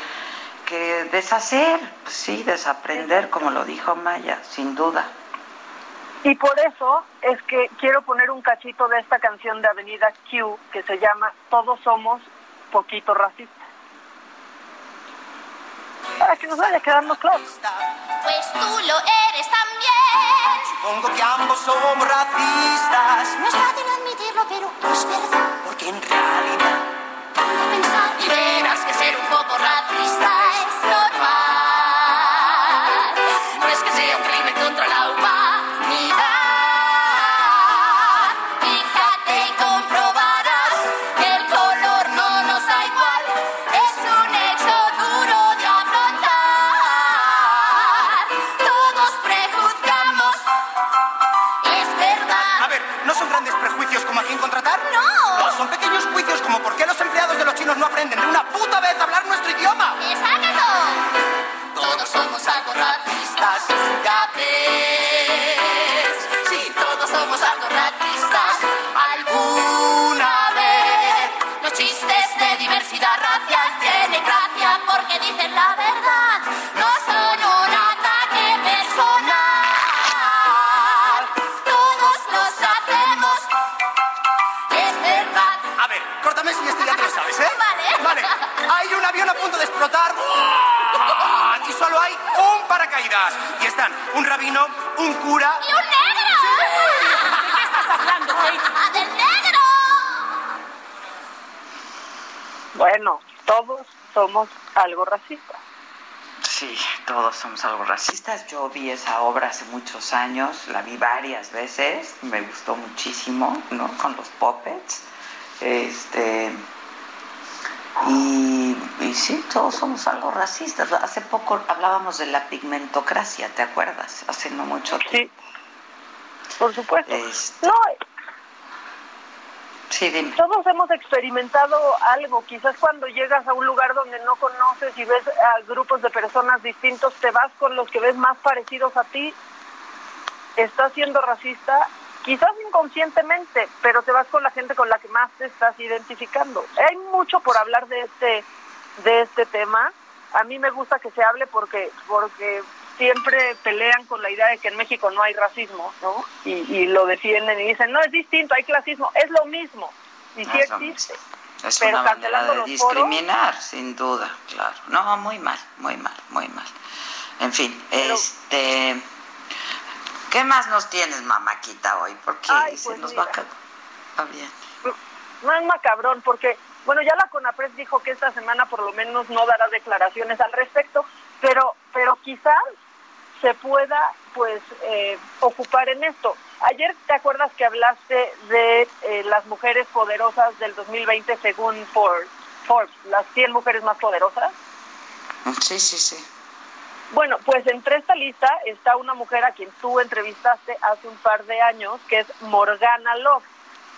que deshacer, sí, desaprender, como lo dijo Maya, sin duda. Y por eso es que quiero poner un cachito de esta canción de Avenida Q que se llama Todos somos poquito racistas. Para que nos vaya quedando claro. Pues tú lo eres también. Supongo que ambos somos racistas. No es fácil admitirlo, pero es verdad. Porque en realidad, pensar y verás que ser un poco racista es normal. no aprenden de una puta vez a hablar nuestro idioma. ¡Exacto! Todos somos algo racistas, ya. Explotar y solo hay un paracaídas. Y están un rabino, un cura... ¡Y un negro! ¿De qué estás hablando, Kate? ¡Ah, ¡Del negro! Bueno, todos somos algo racistas. Sí, todos somos algo racistas. Yo vi esa obra hace muchos años, la vi varias veces, me gustó muchísimo, ¿no? Con los puppets. Este, y, sí, todos somos algo racistas. Hace poco hablábamos de la pigmentocracia, ¿te acuerdas? Hace no mucho tiempo. Sí, por supuesto. Este, no, sí, dime. Todos hemos experimentado algo. Quizás cuando llegas a un lugar donde no conoces y ves a grupos de personas distintos, te vas con los que ves más parecidos a ti. Estás siendo racista quizás inconscientemente, pero te vas con la gente con la que más te estás identificando. Hay mucho por hablar de este de este tema. A mí me gusta que se hable porque porque siempre pelean con la idea de que en México no hay racismo, ¿no? Y, lo defienden y dicen, no, es distinto, hay clasismo, es lo mismo, y sí existe. Es una manera de discriminar, sin duda, claro. No, muy mal, muy mal, muy mal. En fin, este... ¿Qué más nos tienes, mamáquita, hoy? Porque se pues nos va a... bien. No es macabrón, porque, bueno, ya la CONAPRES dijo que esta semana por lo menos no dará declaraciones al respecto, pero, pero quizás se pueda, pues, eh, ocupar en esto. Ayer, ¿te acuerdas que hablaste de eh, las mujeres poderosas del 2020 según Forbes, las 100 mujeres más poderosas? Sí, sí, sí. Bueno, pues entre esta lista está una mujer a quien tú entrevistaste hace un par de años, que es Morgana Love,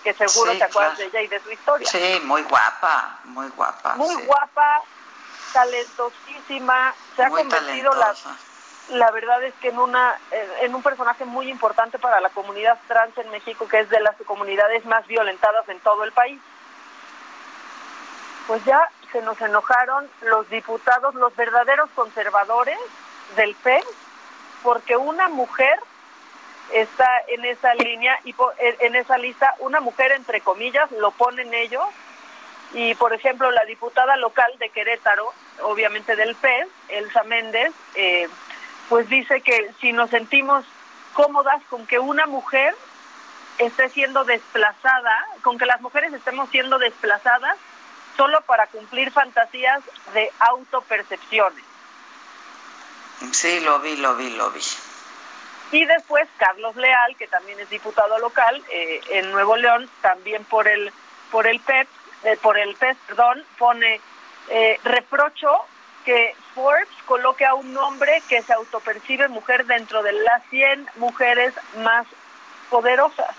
que seguro te acuerdas de ella y de su historia. Sí, muy guapa, muy guapa. Muy guapa, talentosísima, se ha convertido la, la verdad es que en una eh, en un personaje muy importante para la comunidad trans en México, que es de las comunidades más violentadas en todo el país. Pues ya se nos enojaron los diputados, los verdaderos conservadores del PEN, porque una mujer está en esa línea y en esa lista, una mujer entre comillas, lo ponen ellos, y por ejemplo la diputada local de Querétaro, obviamente del PEN, Elsa Méndez, eh, pues dice que si nos sentimos cómodas con que una mujer esté siendo desplazada, con que las mujeres estemos siendo desplazadas solo para cumplir fantasías de autopercepciones. Sí, lo vi, lo vi, lo vi. Y después Carlos Leal, que también es diputado local eh, en Nuevo León, también por el por el PEP, e eh, por el PES, perdón, pone eh, reprocho que Forbes coloque a un hombre que se autopercibe mujer dentro de las 100 mujeres más poderosas.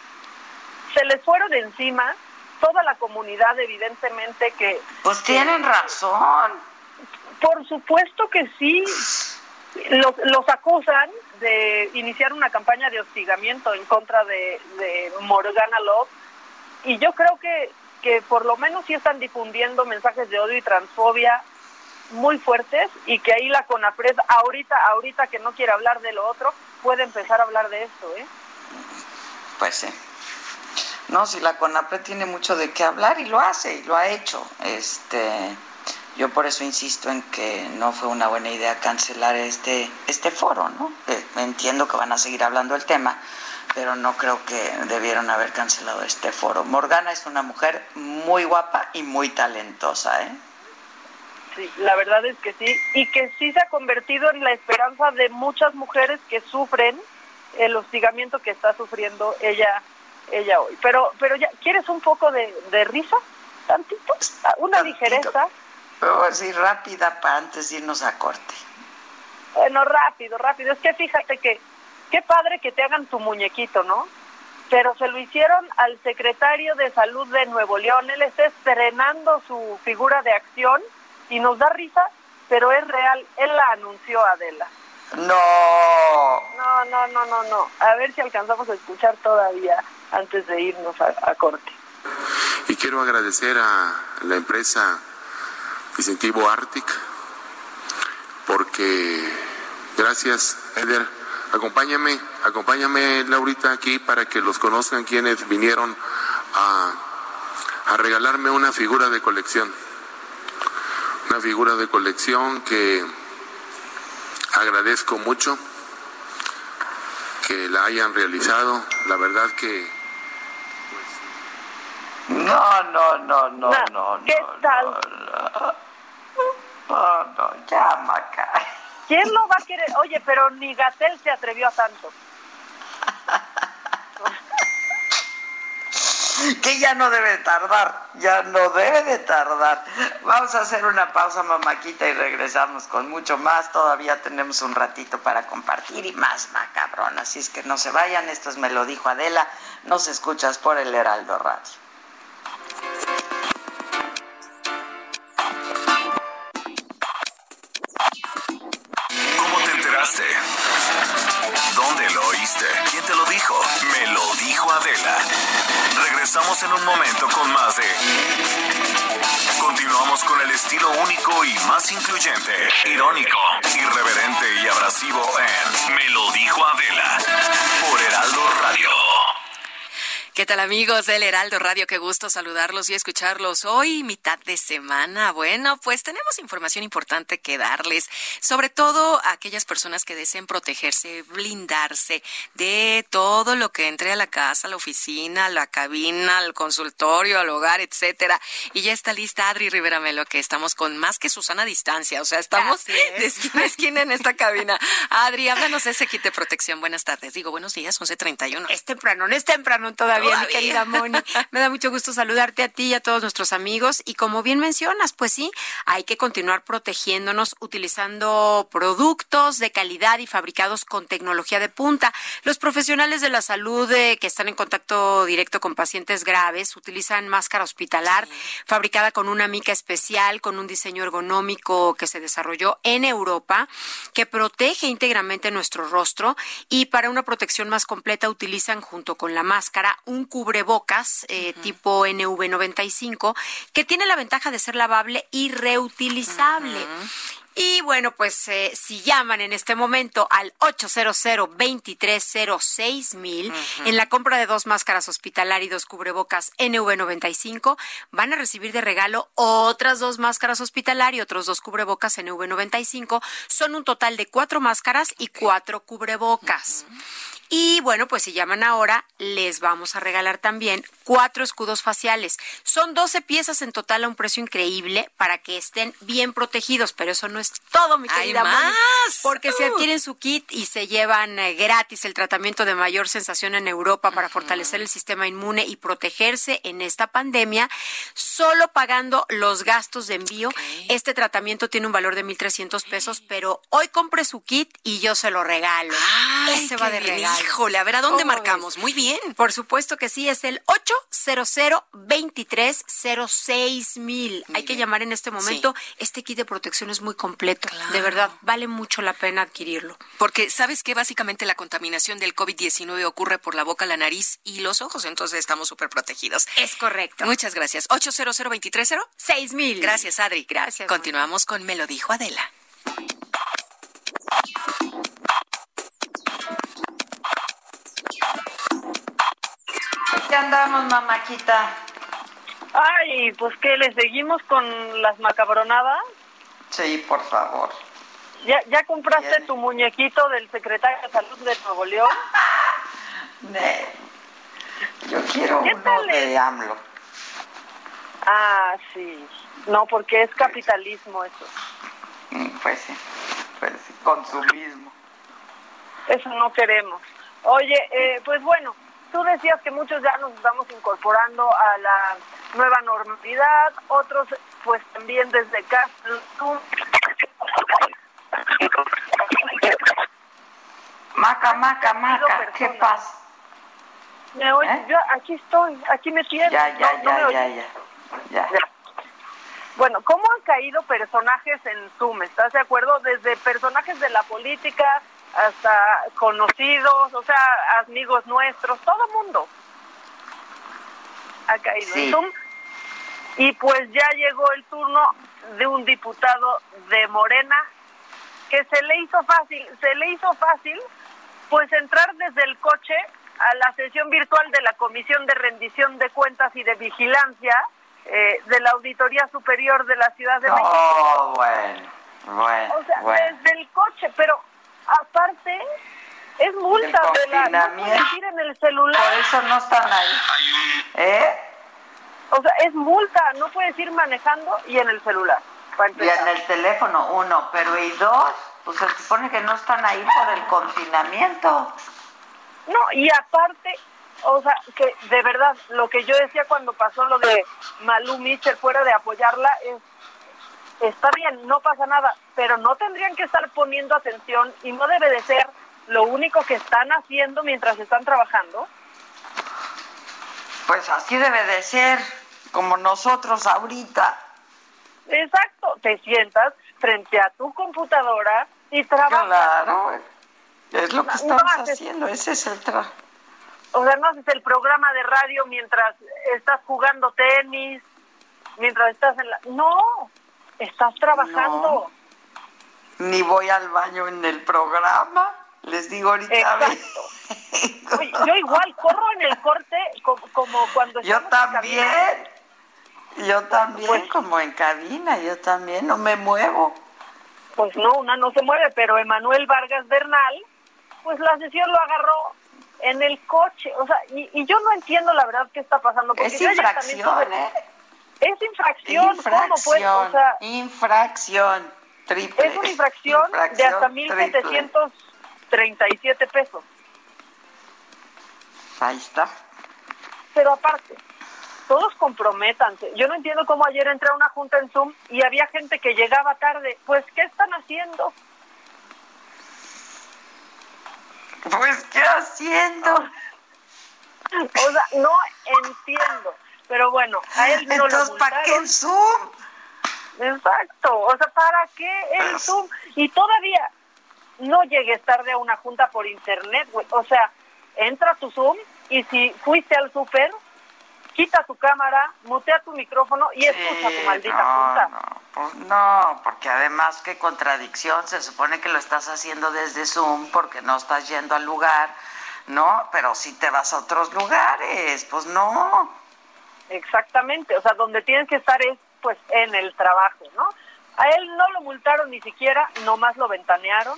Se les fueron encima toda la comunidad, evidentemente, que... Pues tienen razón. Por supuesto que sí. Los, los acusan de iniciar una campaña de hostigamiento en contra de, de Morgana Love y yo creo que, que por lo menos sí están difundiendo mensajes de odio y transfobia muy fuertes y que ahí la CONAPRED ahorita, ahorita que no quiere hablar de lo otro, puede empezar a hablar de esto, ¿eh? Pues sí. No, si la CONAPRE tiene mucho de qué hablar y lo hace y lo ha hecho. Este, yo por eso insisto en que no fue una buena idea cancelar este este foro, ¿no? entiendo que van a seguir hablando del tema, pero no creo que debieron haber cancelado este foro. Morgana es una mujer muy guapa y muy talentosa, ¿eh? Sí, la verdad es que sí, y que sí se ha convertido en la esperanza de muchas mujeres que sufren el hostigamiento que está sufriendo ella ella hoy. Pero, pero ya, ¿quieres un poco de, de risa? ¿Tantito? Ah, ¿Una ligereza? Pero así rápida para antes de irnos a corte. Bueno, rápido, rápido. Es que fíjate que qué padre que te hagan tu muñequito, ¿no? Pero se lo hicieron al secretario de Salud de Nuevo León. Él está estrenando su figura de acción y nos da risa, pero es real. Él la anunció, Adela. No. No, no, no, no, no. A ver si alcanzamos a escuchar todavía antes de irnos a, corte. Y quiero agradecer a la empresa Incentivo Arctic porque gracias Eder, acompáñame, acompáñame Laurita aquí para que los conozcan quienes vinieron a, a regalarme una figura de colección. Una figura de colección que agradezco mucho que la hayan realizado. La verdad que no, no, no, no, no. ¿Qué tal? No, no, ya, Maca. ¿Quién lo va a querer? Oye, pero ni Gatel se atrevió a tanto. que ya no debe tardar, ya no debe de tardar. Vamos a hacer una pausa, mamaquita, y regresamos con mucho más. Todavía tenemos un ratito para compartir y más macabrón. Así es que no se vayan, esto es Me lo dijo Adela. Nos escuchas por el Heraldo Radio. ¿Cómo te enteraste? ¿Dónde lo oíste? ¿Quién te lo dijo? Me lo dijo Adela. Regresamos en un momento con más de... Continuamos con el estilo único y más incluyente, irónico, irreverente y abrasivo en Me lo dijo Adela por Heraldo Radio. ¿Qué tal amigos del Heraldo Radio? Qué gusto saludarlos y escucharlos hoy, mitad de semana. Bueno, pues tenemos información importante que darles, sobre todo a aquellas personas que deseen protegerse, blindarse de todo lo que entre a la casa, a la oficina, a la cabina, al consultorio, al hogar, etcétera. Y ya está lista Adri Rivera Melo, que estamos con más que Susana a distancia, o sea, estamos de esquina a esquina en esta cabina. Adri, háblanos de ese kit de protección. Buenas tardes. Digo, buenos días, 11.31. Es temprano, no es temprano todavía mi querida Moni. Me da mucho gusto saludarte a ti y a todos nuestros amigos. Y como bien mencionas, pues sí, hay que continuar protegiéndonos utilizando productos de calidad y fabricados con tecnología de punta. Los profesionales de la salud eh, que están en contacto directo con pacientes graves utilizan máscara hospitalar fabricada con una mica especial, con un diseño ergonómico que se desarrolló en Europa, que protege íntegramente nuestro rostro y para una protección más completa utilizan junto con la máscara un cubrebocas eh, tipo NV95 que tiene la ventaja de ser lavable y reutilizable. Y bueno, pues eh, si llaman en este momento al 800 2306 mil en la compra de dos máscaras hospitalar y dos cubrebocas NV95, van a recibir de regalo otras dos máscaras hospitalar y otros dos cubrebocas NV95. Son un total de cuatro máscaras y cuatro cubrebocas. Y bueno, pues si llaman ahora, les vamos a regalar también cuatro escudos faciales. Son 12 piezas en total a un precio increíble para que estén bien protegidos, pero eso no es todo, mi ¡Hay querida Moni, más! porque si Uh. adquieren su kit y se llevan eh, gratis el tratamiento de mayor sensación en Europa para fortalecer el sistema inmune y protegerse en esta pandemia, solo pagando los gastos de envío, este tratamiento tiene un valor de 1.300 pesos, pero hoy compre su kit y yo se lo regalo. Ay, Ese va de regalo. Híjole, a ver, ¿a dónde ¿Cómo marcamos? ves? Muy bien. Por supuesto que sí, es el 800 2306 mil. Hay que llamar en este momento. Este kit de protección es muy completo. De verdad, vale mucho la pena adquirirlo. Porque sabes que básicamente la contaminación del COVID-19 ocurre por la boca, la nariz y los ojos, entonces estamos súper protegidos. Es correcto. Muchas gracias. 800 23 6 mil. Gracias, Adri. Gracias. Continuamos con Me lo dijo Adela. ¿Qué andamos, mamáquita? Ay, pues que le seguimos con las macabronadas. Sí, por favor. ¿Ya, ya compraste tu muñequito del secretario de Salud de Nuevo León? Ne- Yo quiero ¿Qué uno tal de AMLO. Ah, sí. No, porque es capitalismo eso. Mm, Pues sí, pues sí, consumismo. Eso no queremos. Oye, eh, pues bueno, tú decías que muchos ya nos estamos incorporando a la nueva normalidad, otros pues también desde casa. Tú- Maca, maca, maca, ¿qué pasa? ¿Me oyes? Yo aquí estoy, aquí me tienes. ¿Eh? Ya, ya, ¿no- no me ya, oyes? ya, ya, ya. Bueno, ¿cómo han caído personajes en Zoom? ¿Estás de acuerdo? Desde personajes de la política hasta conocidos, o sea, amigos nuestros, todo mundo ha caído Sí. en Zoom. Y pues ya llegó el turno de un diputado de Morena que se le hizo fácil, se le hizo fácil pues entrar desde el coche a la sesión virtual de la Comisión de Rendición de Cuentas y de Vigilancia eh, de la Auditoría Superior de la Ciudad de México. Oh, bueno, bueno, O sea, bueno. desde el coche, pero aparte es multa la no confinamiento. puedes ir en el celular. Por eso no están ahí. ¿Eh? O sea, es multa, no puedes ir manejando y en el celular. Y en el teléfono, uno, pero y dos, pues se supone que no están ahí por el confinamiento. No, y aparte, o sea, que de verdad, lo que yo decía cuando pasó lo de Malú Mitchell fuera de apoyarla es, está bien, no pasa nada, pero no tendrían que estar poniendo atención y no debe de ser lo único que están haciendo mientras están trabajando. Pues así debe de ser, como nosotros ahorita. Exacto, te sientas frente a tu computadora y trabajas. Claro, es lo que No estamos haces- haciendo, ese es el trabajo. O sea, no haces el programa de radio mientras estás jugando tenis, mientras estás en la... No, estás trabajando. Ni voy al baño en el programa, les digo ahorita. Exacto. Oye, yo igual corro en el corte como, como cuando... Yo también. Yo también, Pues- como en cabina, yo también, no me muevo. Pues no, una no se mueve, pero Emanuel Vargas Bernal, pues la sesión lo agarró en el coche. O sea, y, y yo no entiendo la verdad qué está pasando. Porque Es yo ya también infracción, tuve- ¿eh? Es infracción, ¿cómo pues? O Infracción, sea, infracción, triple. es una infracción, de hasta Infracción triple. 1.737 pesos. Ahí está. Pero aparte, todos comprométanse. Yo no entiendo cómo ayer entré a una junta en Zoom y había gente que llegaba tarde. Pues, ¿qué están haciendo? Pues, ¿qué haciendo? O sea, no entiendo. Pero bueno, a él no Entonces, ¿para qué el Zoom? Exacto. O sea, ¿para qué el Zoom? Y todavía no llegues tarde a una junta por internet, güey. O sea, entra a tu Zoom y si fuiste al súper, quita tu cámara, mutea tu micrófono y escucha tu maldita no, junta. No, pues no, porque además qué contradicción, se supone que lo estás haciendo desde Zoom porque no estás yendo al lugar, ¿no? Pero si te vas a otros lugares, pues no. Exactamente, o sea, donde tienes que estar es pues en el trabajo, ¿no? A él no lo multaron ni siquiera, nomás lo ventanearon.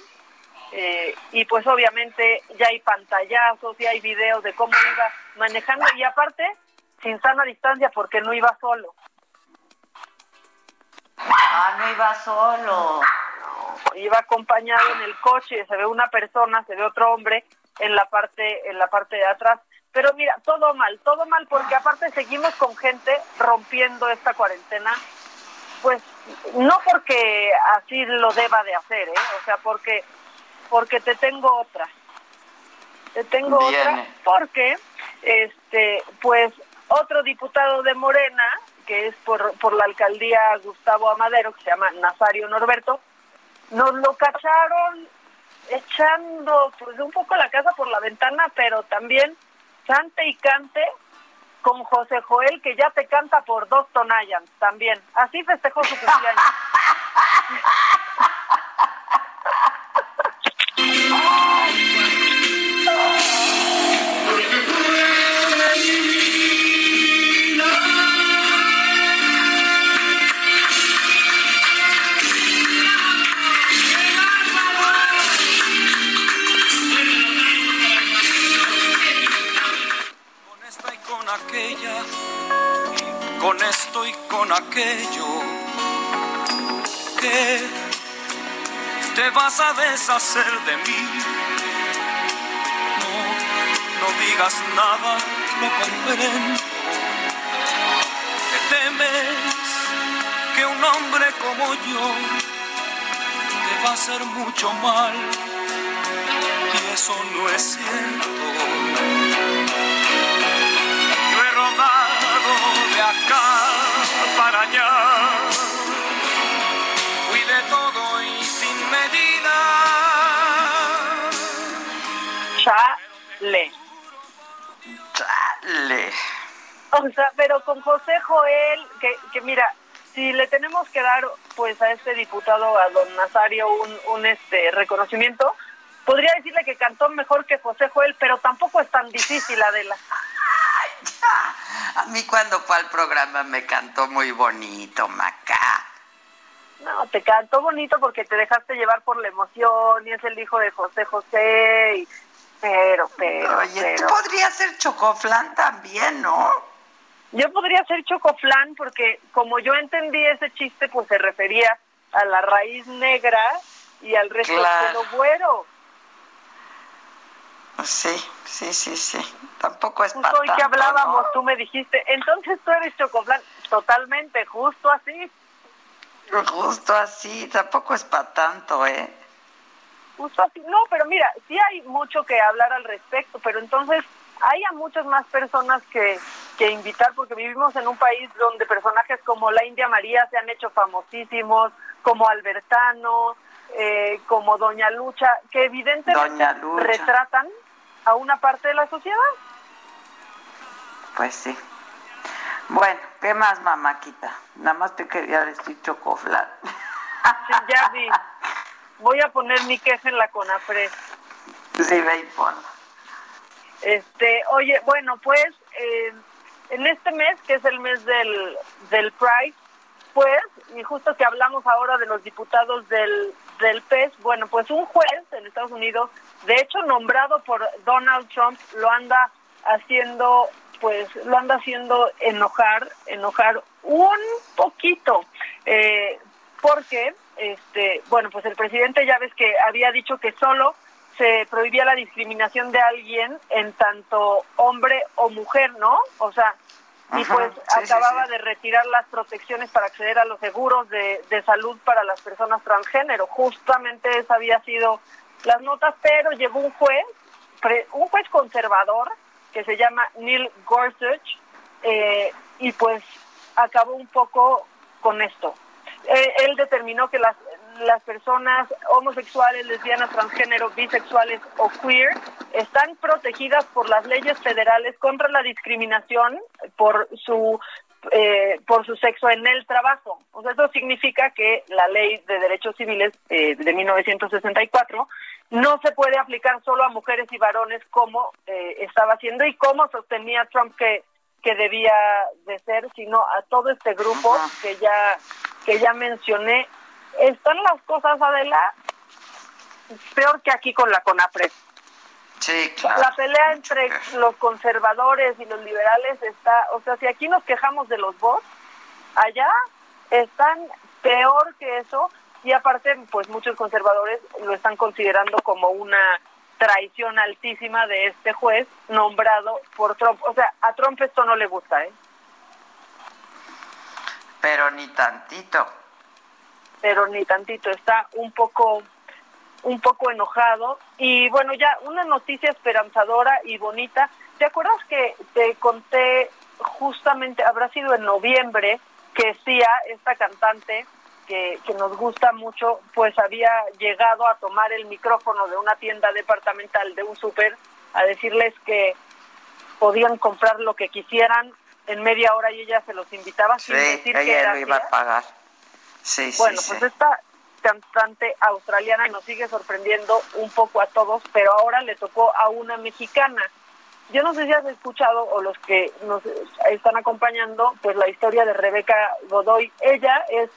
eh, y pues obviamente ya hay pantallazos, ya hay videos de cómo iba manejando y aparte sin sana distancia porque no iba solo. Ah, no iba solo. Iba acompañado en el coche, se ve una persona, se ve otro hombre en la parte en la parte de atrás. Pero mira, todo mal, todo mal porque aparte seguimos con gente rompiendo esta cuarentena pues no porque así lo deba de hacer, ¿eh? O sea, porque porque te tengo otra. Te tengo otra porque este pues otro diputado de Morena, que es por por la alcaldía Gustavo Amadero, que se llama Nazario Norberto, nos lo cacharon echando pues un poco la casa por la ventana, pero también cante y cante con José Joel, que ya te canta por dos Tonayans también. Así festejó su cumpleaños. Con con esto y con aquello, que te vas a deshacer de mí. No, no digas nada, lo comprendo. Te temes que un hombre como yo te va a hacer mucho mal, y eso no es cierto. Allá. Fui de todo y sin medida. Chale. Chale. O sea, pero con José Joel, que, que mira, si le tenemos que dar pues a este diputado, a don Nazario, un, un este reconocimiento, podría decirle que cantó mejor que José Joel, pero tampoco es tan difícil, Adela. A mí cuando fue al programa me cantó muy bonito, Maca. No, te cantó bonito porque te dejaste llevar por la emoción y es el hijo de José José. y- Pero, pero, Oye, pero. tú podrías ser chocoflan también, ¿no? Yo podría ser chocoflan porque como yo entendí ese chiste, pues se refería a la raíz negra y al resto Claro. del pelo güero. Sí, sí, sí, sí. Tampoco es Justo para hoy que tanto, hablábamos, ¿no? tú me dijiste, entonces tú eres chocoflan. Totalmente, justo así. Justo así, tampoco es para tanto, ¿eh? Justo así. No, pero mira, sí hay mucho que hablar al respecto, pero entonces hay a muchas más personas que, que invitar, porque vivimos en un país donde personajes como la India María se han hecho famosísimos, como Albertano, eh, como Doña Lucha, que evidentemente Doña Lucha. retratan a una parte de la sociedad. Pues sí. Bueno, ¿qué más, mamáquita? Nada más te quería decir chocoflat. Sí, ya vi. Voy a poner mi queja en la CONAPRE. Sí, ve y Este, oye, bueno, pues eh, en este mes, que es el mes del, del Pride, pues, y justo que hablamos ahora de los diputados del, del PES, bueno, pues un juez en Estados Unidos, de hecho nombrado por Donald Trump, lo anda haciendo, pues, lo anda haciendo enojar, enojar un poquito, eh, porque, este, bueno, pues el presidente ya ves que había dicho que solo se prohibía la discriminación de alguien en tanto hombre o mujer, ¿no? O sea, y pues acababa de retirar las protecciones para acceder a los seguros de, de salud para las personas transgénero. Justamente esa había sido las notas, pero llegó un juez, un juez conservador que se llama Neil Gorsuch, eh, y pues acabó un poco con esto. Eh, él determinó que las, las personas homosexuales, lesbianas, transgénero, bisexuales o queer están protegidas por las leyes federales contra la discriminación por su eh, por su sexo en el trabajo. O sea, eso significa que la ley de derechos civiles eh, de 1964 no se puede aplicar solo a mujeres y varones como eh, estaba haciendo y como sostenía Trump que que debía de ser, sino a todo este grupo que ya que ya mencioné están las cosas, Adela, peor que aquí con la CONAPRES. Sí, La pelea entre los conservadores y los liberales está, o sea, si aquí nos quejamos de los bots, allá están peor que eso y aparte, pues muchos conservadores lo están considerando como una traición altísima de este juez nombrado por Trump. O sea, a Trump esto no le gusta, ¿eh? Pero ni tantito pero ni tantito, está un poco un poco enojado. Y bueno, ya una noticia esperanzadora y bonita. ¿Te acuerdas que te conté justamente habrá sido en noviembre que Sia, esta cantante que, que nos gusta mucho, pues había llegado a tomar el micrófono de una tienda departamental de un súper a decirles que podían comprar lo que quisieran en media hora y ella se los invitaba sin decir ella que era lo iba a pagar. Bueno, pues esta cantante australiana nos sigue sorprendiendo un poco a todos, pero ahora le tocó a una mexicana. Yo no sé si has escuchado o los que nos están acompañando, pues la historia de Rebeca Godoy. Ella es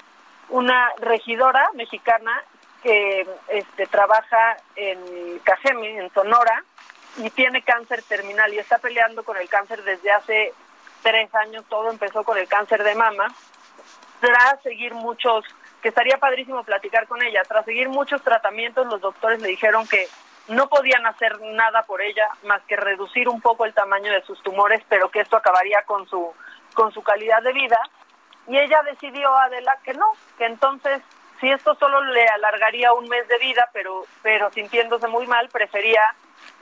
una regidora mexicana que este, trabaja en Cajeme, en Sonora, y tiene cáncer terminal y está peleando con el cáncer desde hace tres años. Todo empezó con el cáncer de mama tras seguir muchos, que estaría padrísimo platicar con ella, tras seguir muchos tratamientos, los doctores le dijeron que no podían hacer nada por ella más que reducir un poco el tamaño de sus tumores, pero que esto acabaría con su con su calidad de vida. Y ella decidió, Adela, que no, que entonces si esto solo le alargaría un mes de vida, pero pero sintiéndose muy mal, prefería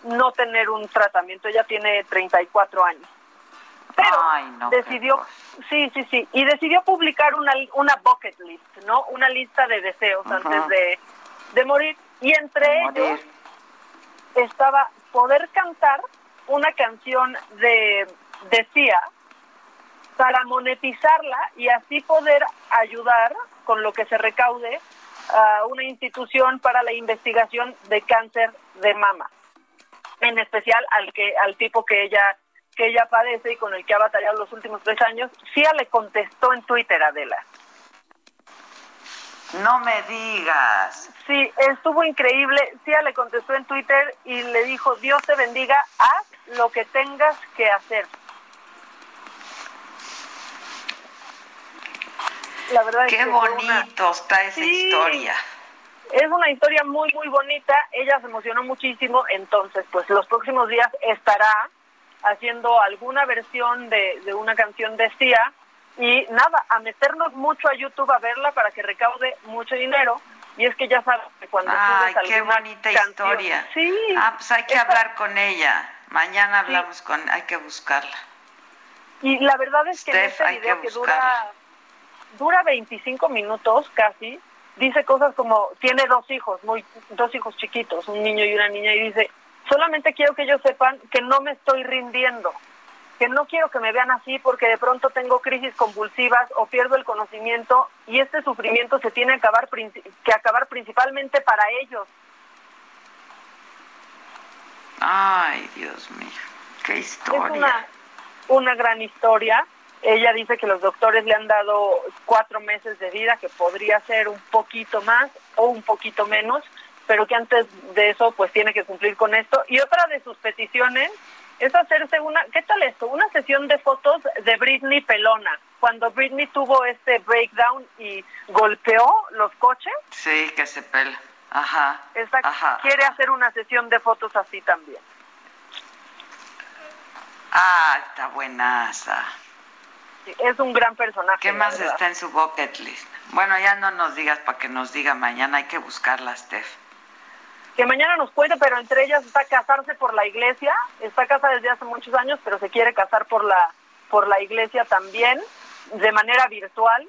no tener un tratamiento. Ella tiene 34 años. Pero decidió, sí, sí, sí, y decidió publicar una, una bucket list, ¿no? Una lista de deseos antes de, de morir. Y entre ellos estaba poder cantar una canción de, de CIA para monetizarla y así poder ayudar con lo que se recaude a una institución para la investigación de cáncer de mama en especial al que al tipo que ella que ella padece y con el que ha batallado los últimos tres años, Cia le contestó en Twitter, Adela. No me digas. Sí, estuvo increíble. Cia le contestó en Twitter y le dijo, Dios te bendiga, haz lo que tengas que hacer. La verdad Qué es que bonito está esa historia. Es una historia muy, muy bonita. Ella se emocionó muchísimo. Entonces, pues los próximos días estará haciendo alguna versión de, de una canción de Sia y nada, a meternos mucho a YouTube a verla para que recaude mucho dinero. Y es que ya sabes que cuando Ay, qué bonita canción- historia. Sí. Ah, pues hay que Esta- hablar con ella. Mañana hablamos con, hay que buscarla. Y la verdad es que en este video que que, dura, dura 25 minutos casi, dice cosas como, tiene dos hijos, muy dos hijos chiquitos, un niño y una niña, y dice, solamente quiero que ellos sepan que no me estoy rindiendo, que no quiero que me vean así porque de pronto tengo crisis convulsivas o pierdo el conocimiento y este sufrimiento se tiene que acabar, que acabar principalmente para ellos. Ay, Dios mío, qué historia. Es una, una gran historia. Ella dice que los doctores le han dado cuatro meses de vida, que podría ser un poquito más o un poquito menos, pero que antes de eso pues tiene que cumplir con esto. Y otra de sus peticiones es hacerse una, ¿qué tal esto? Una sesión de fotos de Britney Pelona. Cuando Britney tuvo este breakdown y golpeó los coches. Sí, que se pela. Ajá. Ajá. Quiere hacer una sesión de fotos así también. Ah, está buenaza. es un gran personaje. ¿Qué más está en su bucket list? Bueno, ya no nos digas para que nos diga mañana, hay que buscarla, Steph que mañana nos cuente, pero entre ellas está casarse por la iglesia, está casada desde hace muchos años, pero se quiere casar por la, por la iglesia también, de manera virtual,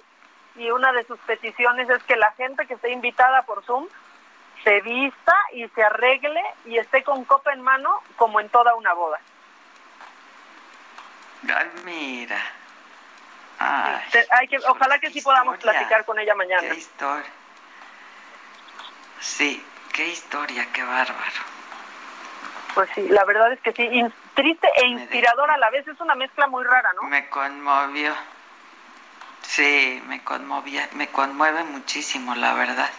y una de sus peticiones es que la gente que esté invitada por Zoom se vista y se arregle y esté con copa en mano como en toda una boda. Ay, mira. hay que, ojalá que sí podamos platicar con ella mañana. Qué historia. Sí, Qué historia, qué bárbaro. Pues sí, la verdad es que sí, triste e inspirador a la vez, es una mezcla muy rara, ¿no? Me conmovió. Sí, me conmovía, me conmueve muchísimo, la verdad.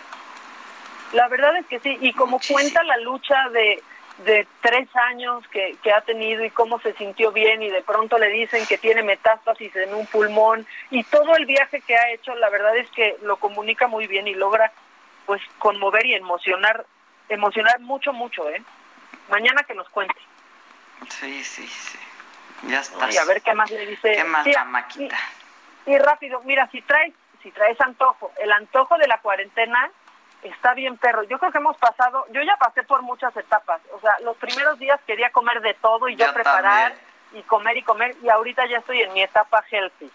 La verdad es que sí, y como cuenta la lucha de, de tres años que, que ha tenido y cómo se sintió bien y de pronto le dicen que tiene metástasis en un pulmón y todo el viaje que ha hecho, la verdad es que lo comunica muy bien y logra pues conmover y emocionar, emocionar mucho, mucho, ¿eh? Mañana que nos cuente. Sí, sí, sí. Ya está. Y a ver qué más le dice. ¿Qué más la maquita? Y, rápido, mira, si traes, si traes antojo, el antojo de la cuarentena está bien perro. Yo creo que hemos pasado, yo ya pasé por muchas etapas. O sea, los primeros días quería comer de todo y yo, preparar y comer y comer y ahorita ya estoy en mi etapa healthy.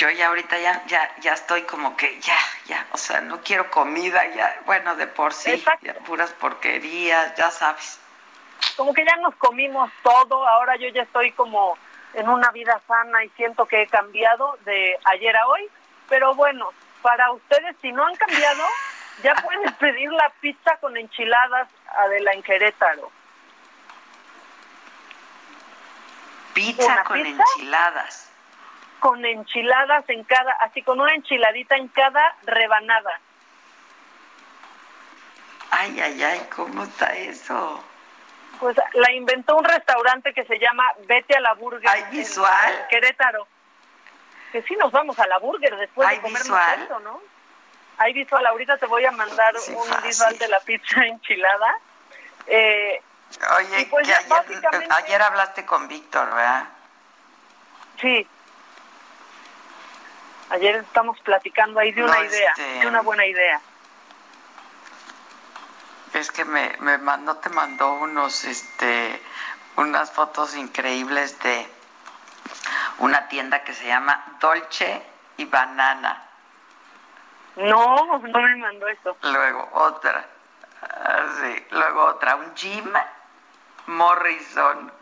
Yo ya ahorita ya, ya, ya estoy como que ya, ya, o sea, no quiero comida, ya, bueno, de por sí, puras porquerías, ya sabes. Como que ya nos comimos todo, ahora yo ya estoy como en una vida sana y siento que he cambiado de ayer a hoy, pero bueno, para ustedes si no han cambiado, ya pueden pedir la pizza con enchiladas Adela en Querétaro. Pizza con enchiladas con enchiladas en cada, así con una enchiladita en cada rebanada. Ay, ay, ay, ¿cómo está eso? Pues la inventó un restaurante que se llama Vete a la Burger. ¿Hay visual? Querétaro. Que sí nos vamos a la burger después de comer visual? ¿no? Hay visual, ahorita te voy a mandar un visual de la pizza enchilada. Eh, Oye, pues ayer, ayer hablaste con Víctor, ¿verdad? Sí, Ayer estamos platicando ahí de una idea, este, de una buena idea. Es que me, me mandó, te mandó unos, este, unas fotos increíbles de una tienda que se llama Dolce y Banana. No, no me mandó eso. Luego otra, ah, sí, luego otra, un Jim Morrison.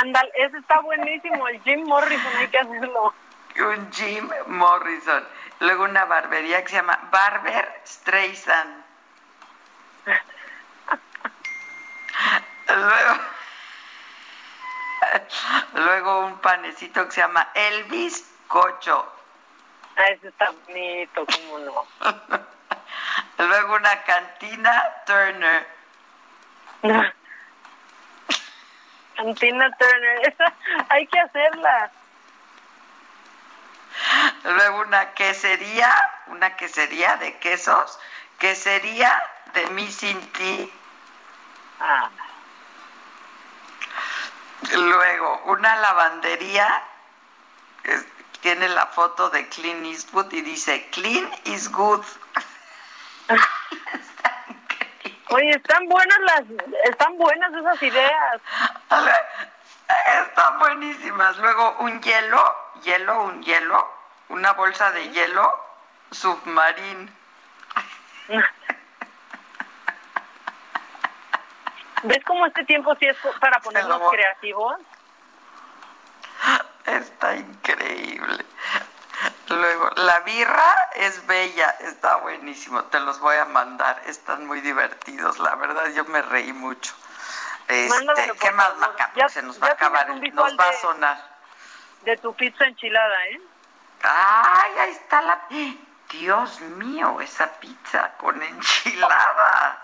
Ándale, ese está buenísimo, el Jim Morrison, hay que hacerlo un Jim Morrison. Luego una barbería que se llama Barber Streisand. Luego, luego un panecito que se llama Elvis Cocho. Ah, ese está bonito, cómo no. luego una cantina Turner. Cantina Turner, hay que hacerla. Luego una quesería, una quesería de quesos, quesería de Missing Tea. Ah. Luego una lavandería, tiene la foto de Clean Eastwood y dice, Clean is good. Oye, están buenas las, están buenas esas ideas. Están buenísimas. Luego un hielo, hielo, un hielo, una bolsa de hielo submarín. ¿Ves cómo este tiempo sí es para ponernos creativos? Está increíble. Luego, la birra es bella, está buenísimo. Te los voy a mandar, están muy divertidos. La verdad, yo me reí mucho. Este, ¿Qué más, Maca? Se nos va a acabar, nos va a sonar. De tu pizza enchilada, ¿eh? Ay, ahí está la... Dios mío, esa pizza con enchilada.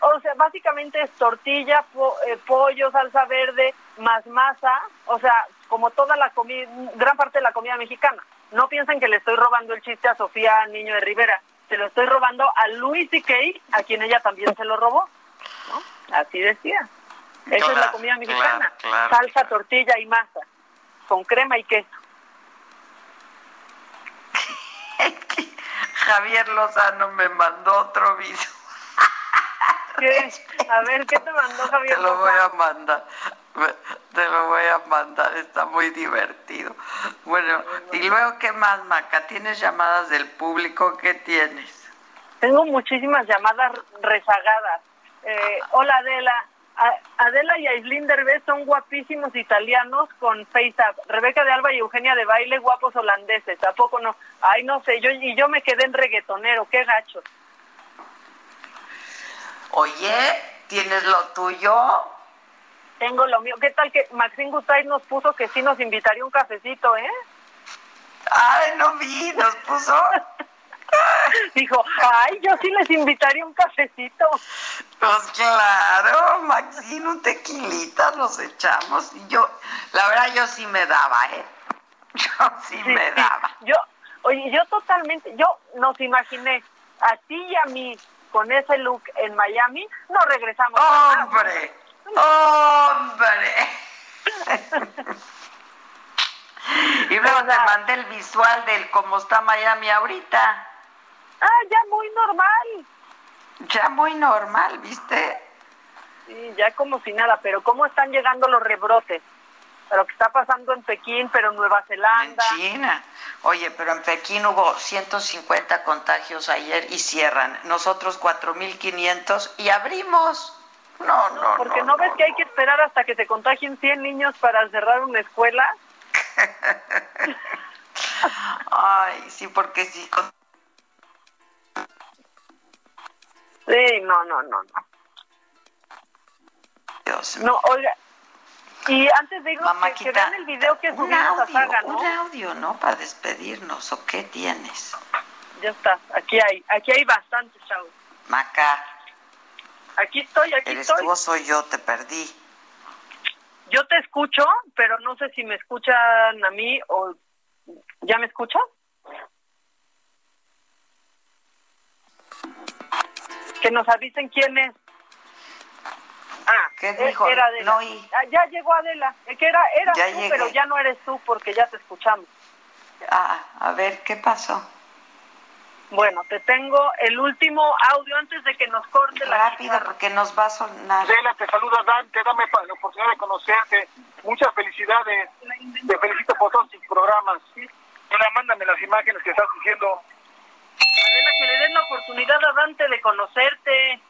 O sea, básicamente es tortilla, eh, pollo, salsa verde, más masa, o sea, como toda la comida, gran parte de la comida mexicana. No piensen que le estoy robando el chiste a Sofía Niño de Rivera, se lo estoy robando a Luis y Kay, a quien ella también se lo robó. ¿no? Así decía. Esa es la comida mexicana. Salsa, tortilla y masa, con crema y queso. Javier Lozano me mandó otro video. ¿Qué? A ver, ¿qué te mandó Javier? Te lo voy a mandar. Te lo voy a mandar, está muy divertido. Bueno, y luego, ¿qué más, Maca? ¿Tienes llamadas del público? ¿Qué tienes? Tengo muchísimas llamadas rezagadas. Eh, hola, Adela. Adela y Aislinn Derbez son guapísimos italianos con FaceApp. Rebeca de Alba y Eugenia de Baile, guapos holandeses. ¿Tampoco no? Ay, no sé, yo y yo me quedé en reggaetonero, qué gacho. Oye, ¿tienes lo tuyo? Tengo lo mío. ¿Qué tal que Maxine Gutay nos puso que sí nos invitaría un cafecito, eh? Ay, no vi, nos puso... Dijo, ay, yo sí les invitaría un cafecito. Pues claro, Maxine, un tequilita nos echamos. Y yo, la verdad, yo sí me daba, ¿eh? Yo sí, me daba. Yo, oye, yo totalmente, yo nos imaginé a ti y a mí con ese look en Miami, no regresamos. ¡Hombre! ¡Hombre! y luego te mandé el visual del cómo está Miami ahorita. Ah, ya muy normal. Ya muy normal, ¿viste? Sí, ya como si nada, pero ¿cómo están llegando los rebrotes? Lo que está pasando en Pekín, pero en Nueva Zelanda. En China. Oye, pero en Pekín hubo 150 contagios ayer y cierran. Nosotros 4.500 y abrimos. No, no, Porque no, ves que hay que esperar hasta que se contagien 100 niños para cerrar una escuela. Ay, sí, porque sí. Sí, no, no, no, no. Dios No, oiga, y antes de irnos, que, vean el video que subimos a Saga, ¿no? Un audio, ¿no? Para despedirnos, ¿o qué tienes? Ya está, aquí hay, aquí hay bastante show. Maca. Aquí estoy, aquí ¿Eres estoy. tú o soy yo? Te perdí. Yo te escucho, pero no sé si me escuchan a mí o... ¿Ya me escuchas? Que nos avisen quién es. Ah, ¿Qué e- dijo? Era Adela. No, y- Ah, ya llegó Adela. Es que era, era Ya tú, llegué. pero ya no eres tú porque ya te escuchamos. Ah, a ver, ¿qué pasó? Bueno, te tengo el último audio antes de que nos corte la Rápido, porque nos va a sonar. Adela, te saluda Dante, dame la oportunidad de conocerte. Muchas felicidades. Te felicito por todos tus programas. Ahora mándame las imágenes que estás diciendo. Adela, que le den la oportunidad a Dante de conocerte.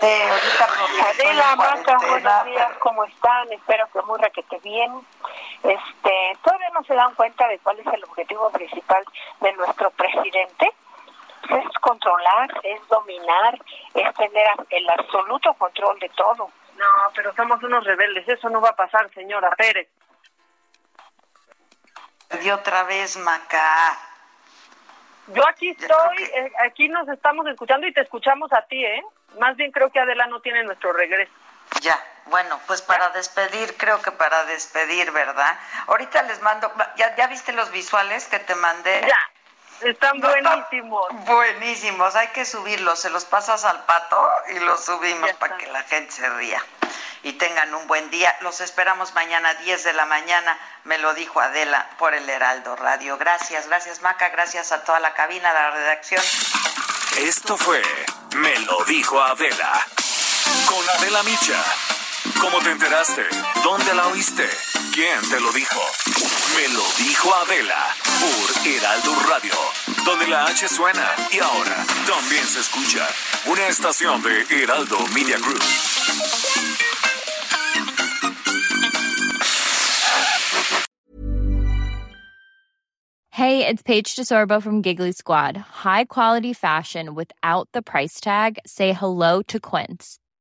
Eh, ahorita Adela, Maca, buenos días, ¿cómo están? Espero que muy requete bien. Este, todavía no se dan cuenta de cuál es el objetivo principal de nuestro presidente. Es controlar, es dominar, es tener el absoluto control de todo. No, pero somos unos rebeldes, eso no va a pasar, señora Pérez. Y otra vez, Maca. Yo aquí estoy, eh, aquí nos estamos escuchando y te escuchamos a ti, ¿eh? Más bien creo que Adela no tiene nuestro regreso. Ya, bueno, pues para despedir, creo que para despedir, ¿verdad? Ahorita les mando, ¿ya, ya viste los visuales que te mandé? Ya, están buenísimos. Buenísimos, hay que subirlos, se los pasas al pato y los subimos para que la gente se ría. Y tengan un buen día. Los esperamos mañana a 10 de la mañana, me lo dijo Adela por el Heraldo Radio. Gracias, gracias Maca, gracias a toda la cabina, a la redacción. Esto fue Me lo dijo Adela. Con Adela Micha. ¿Cómo te enteraste? ¿Dónde la oíste? ¿Quién te lo dijo? Me lo dijo Adela por Heraldo Radio, donde la H suena y ahora también se escucha. Una estación de Heraldo Media Group. Hey, it's Paige DeSorbo from Giggly Squad. High quality fashion without the price tag. Say hello to Quince.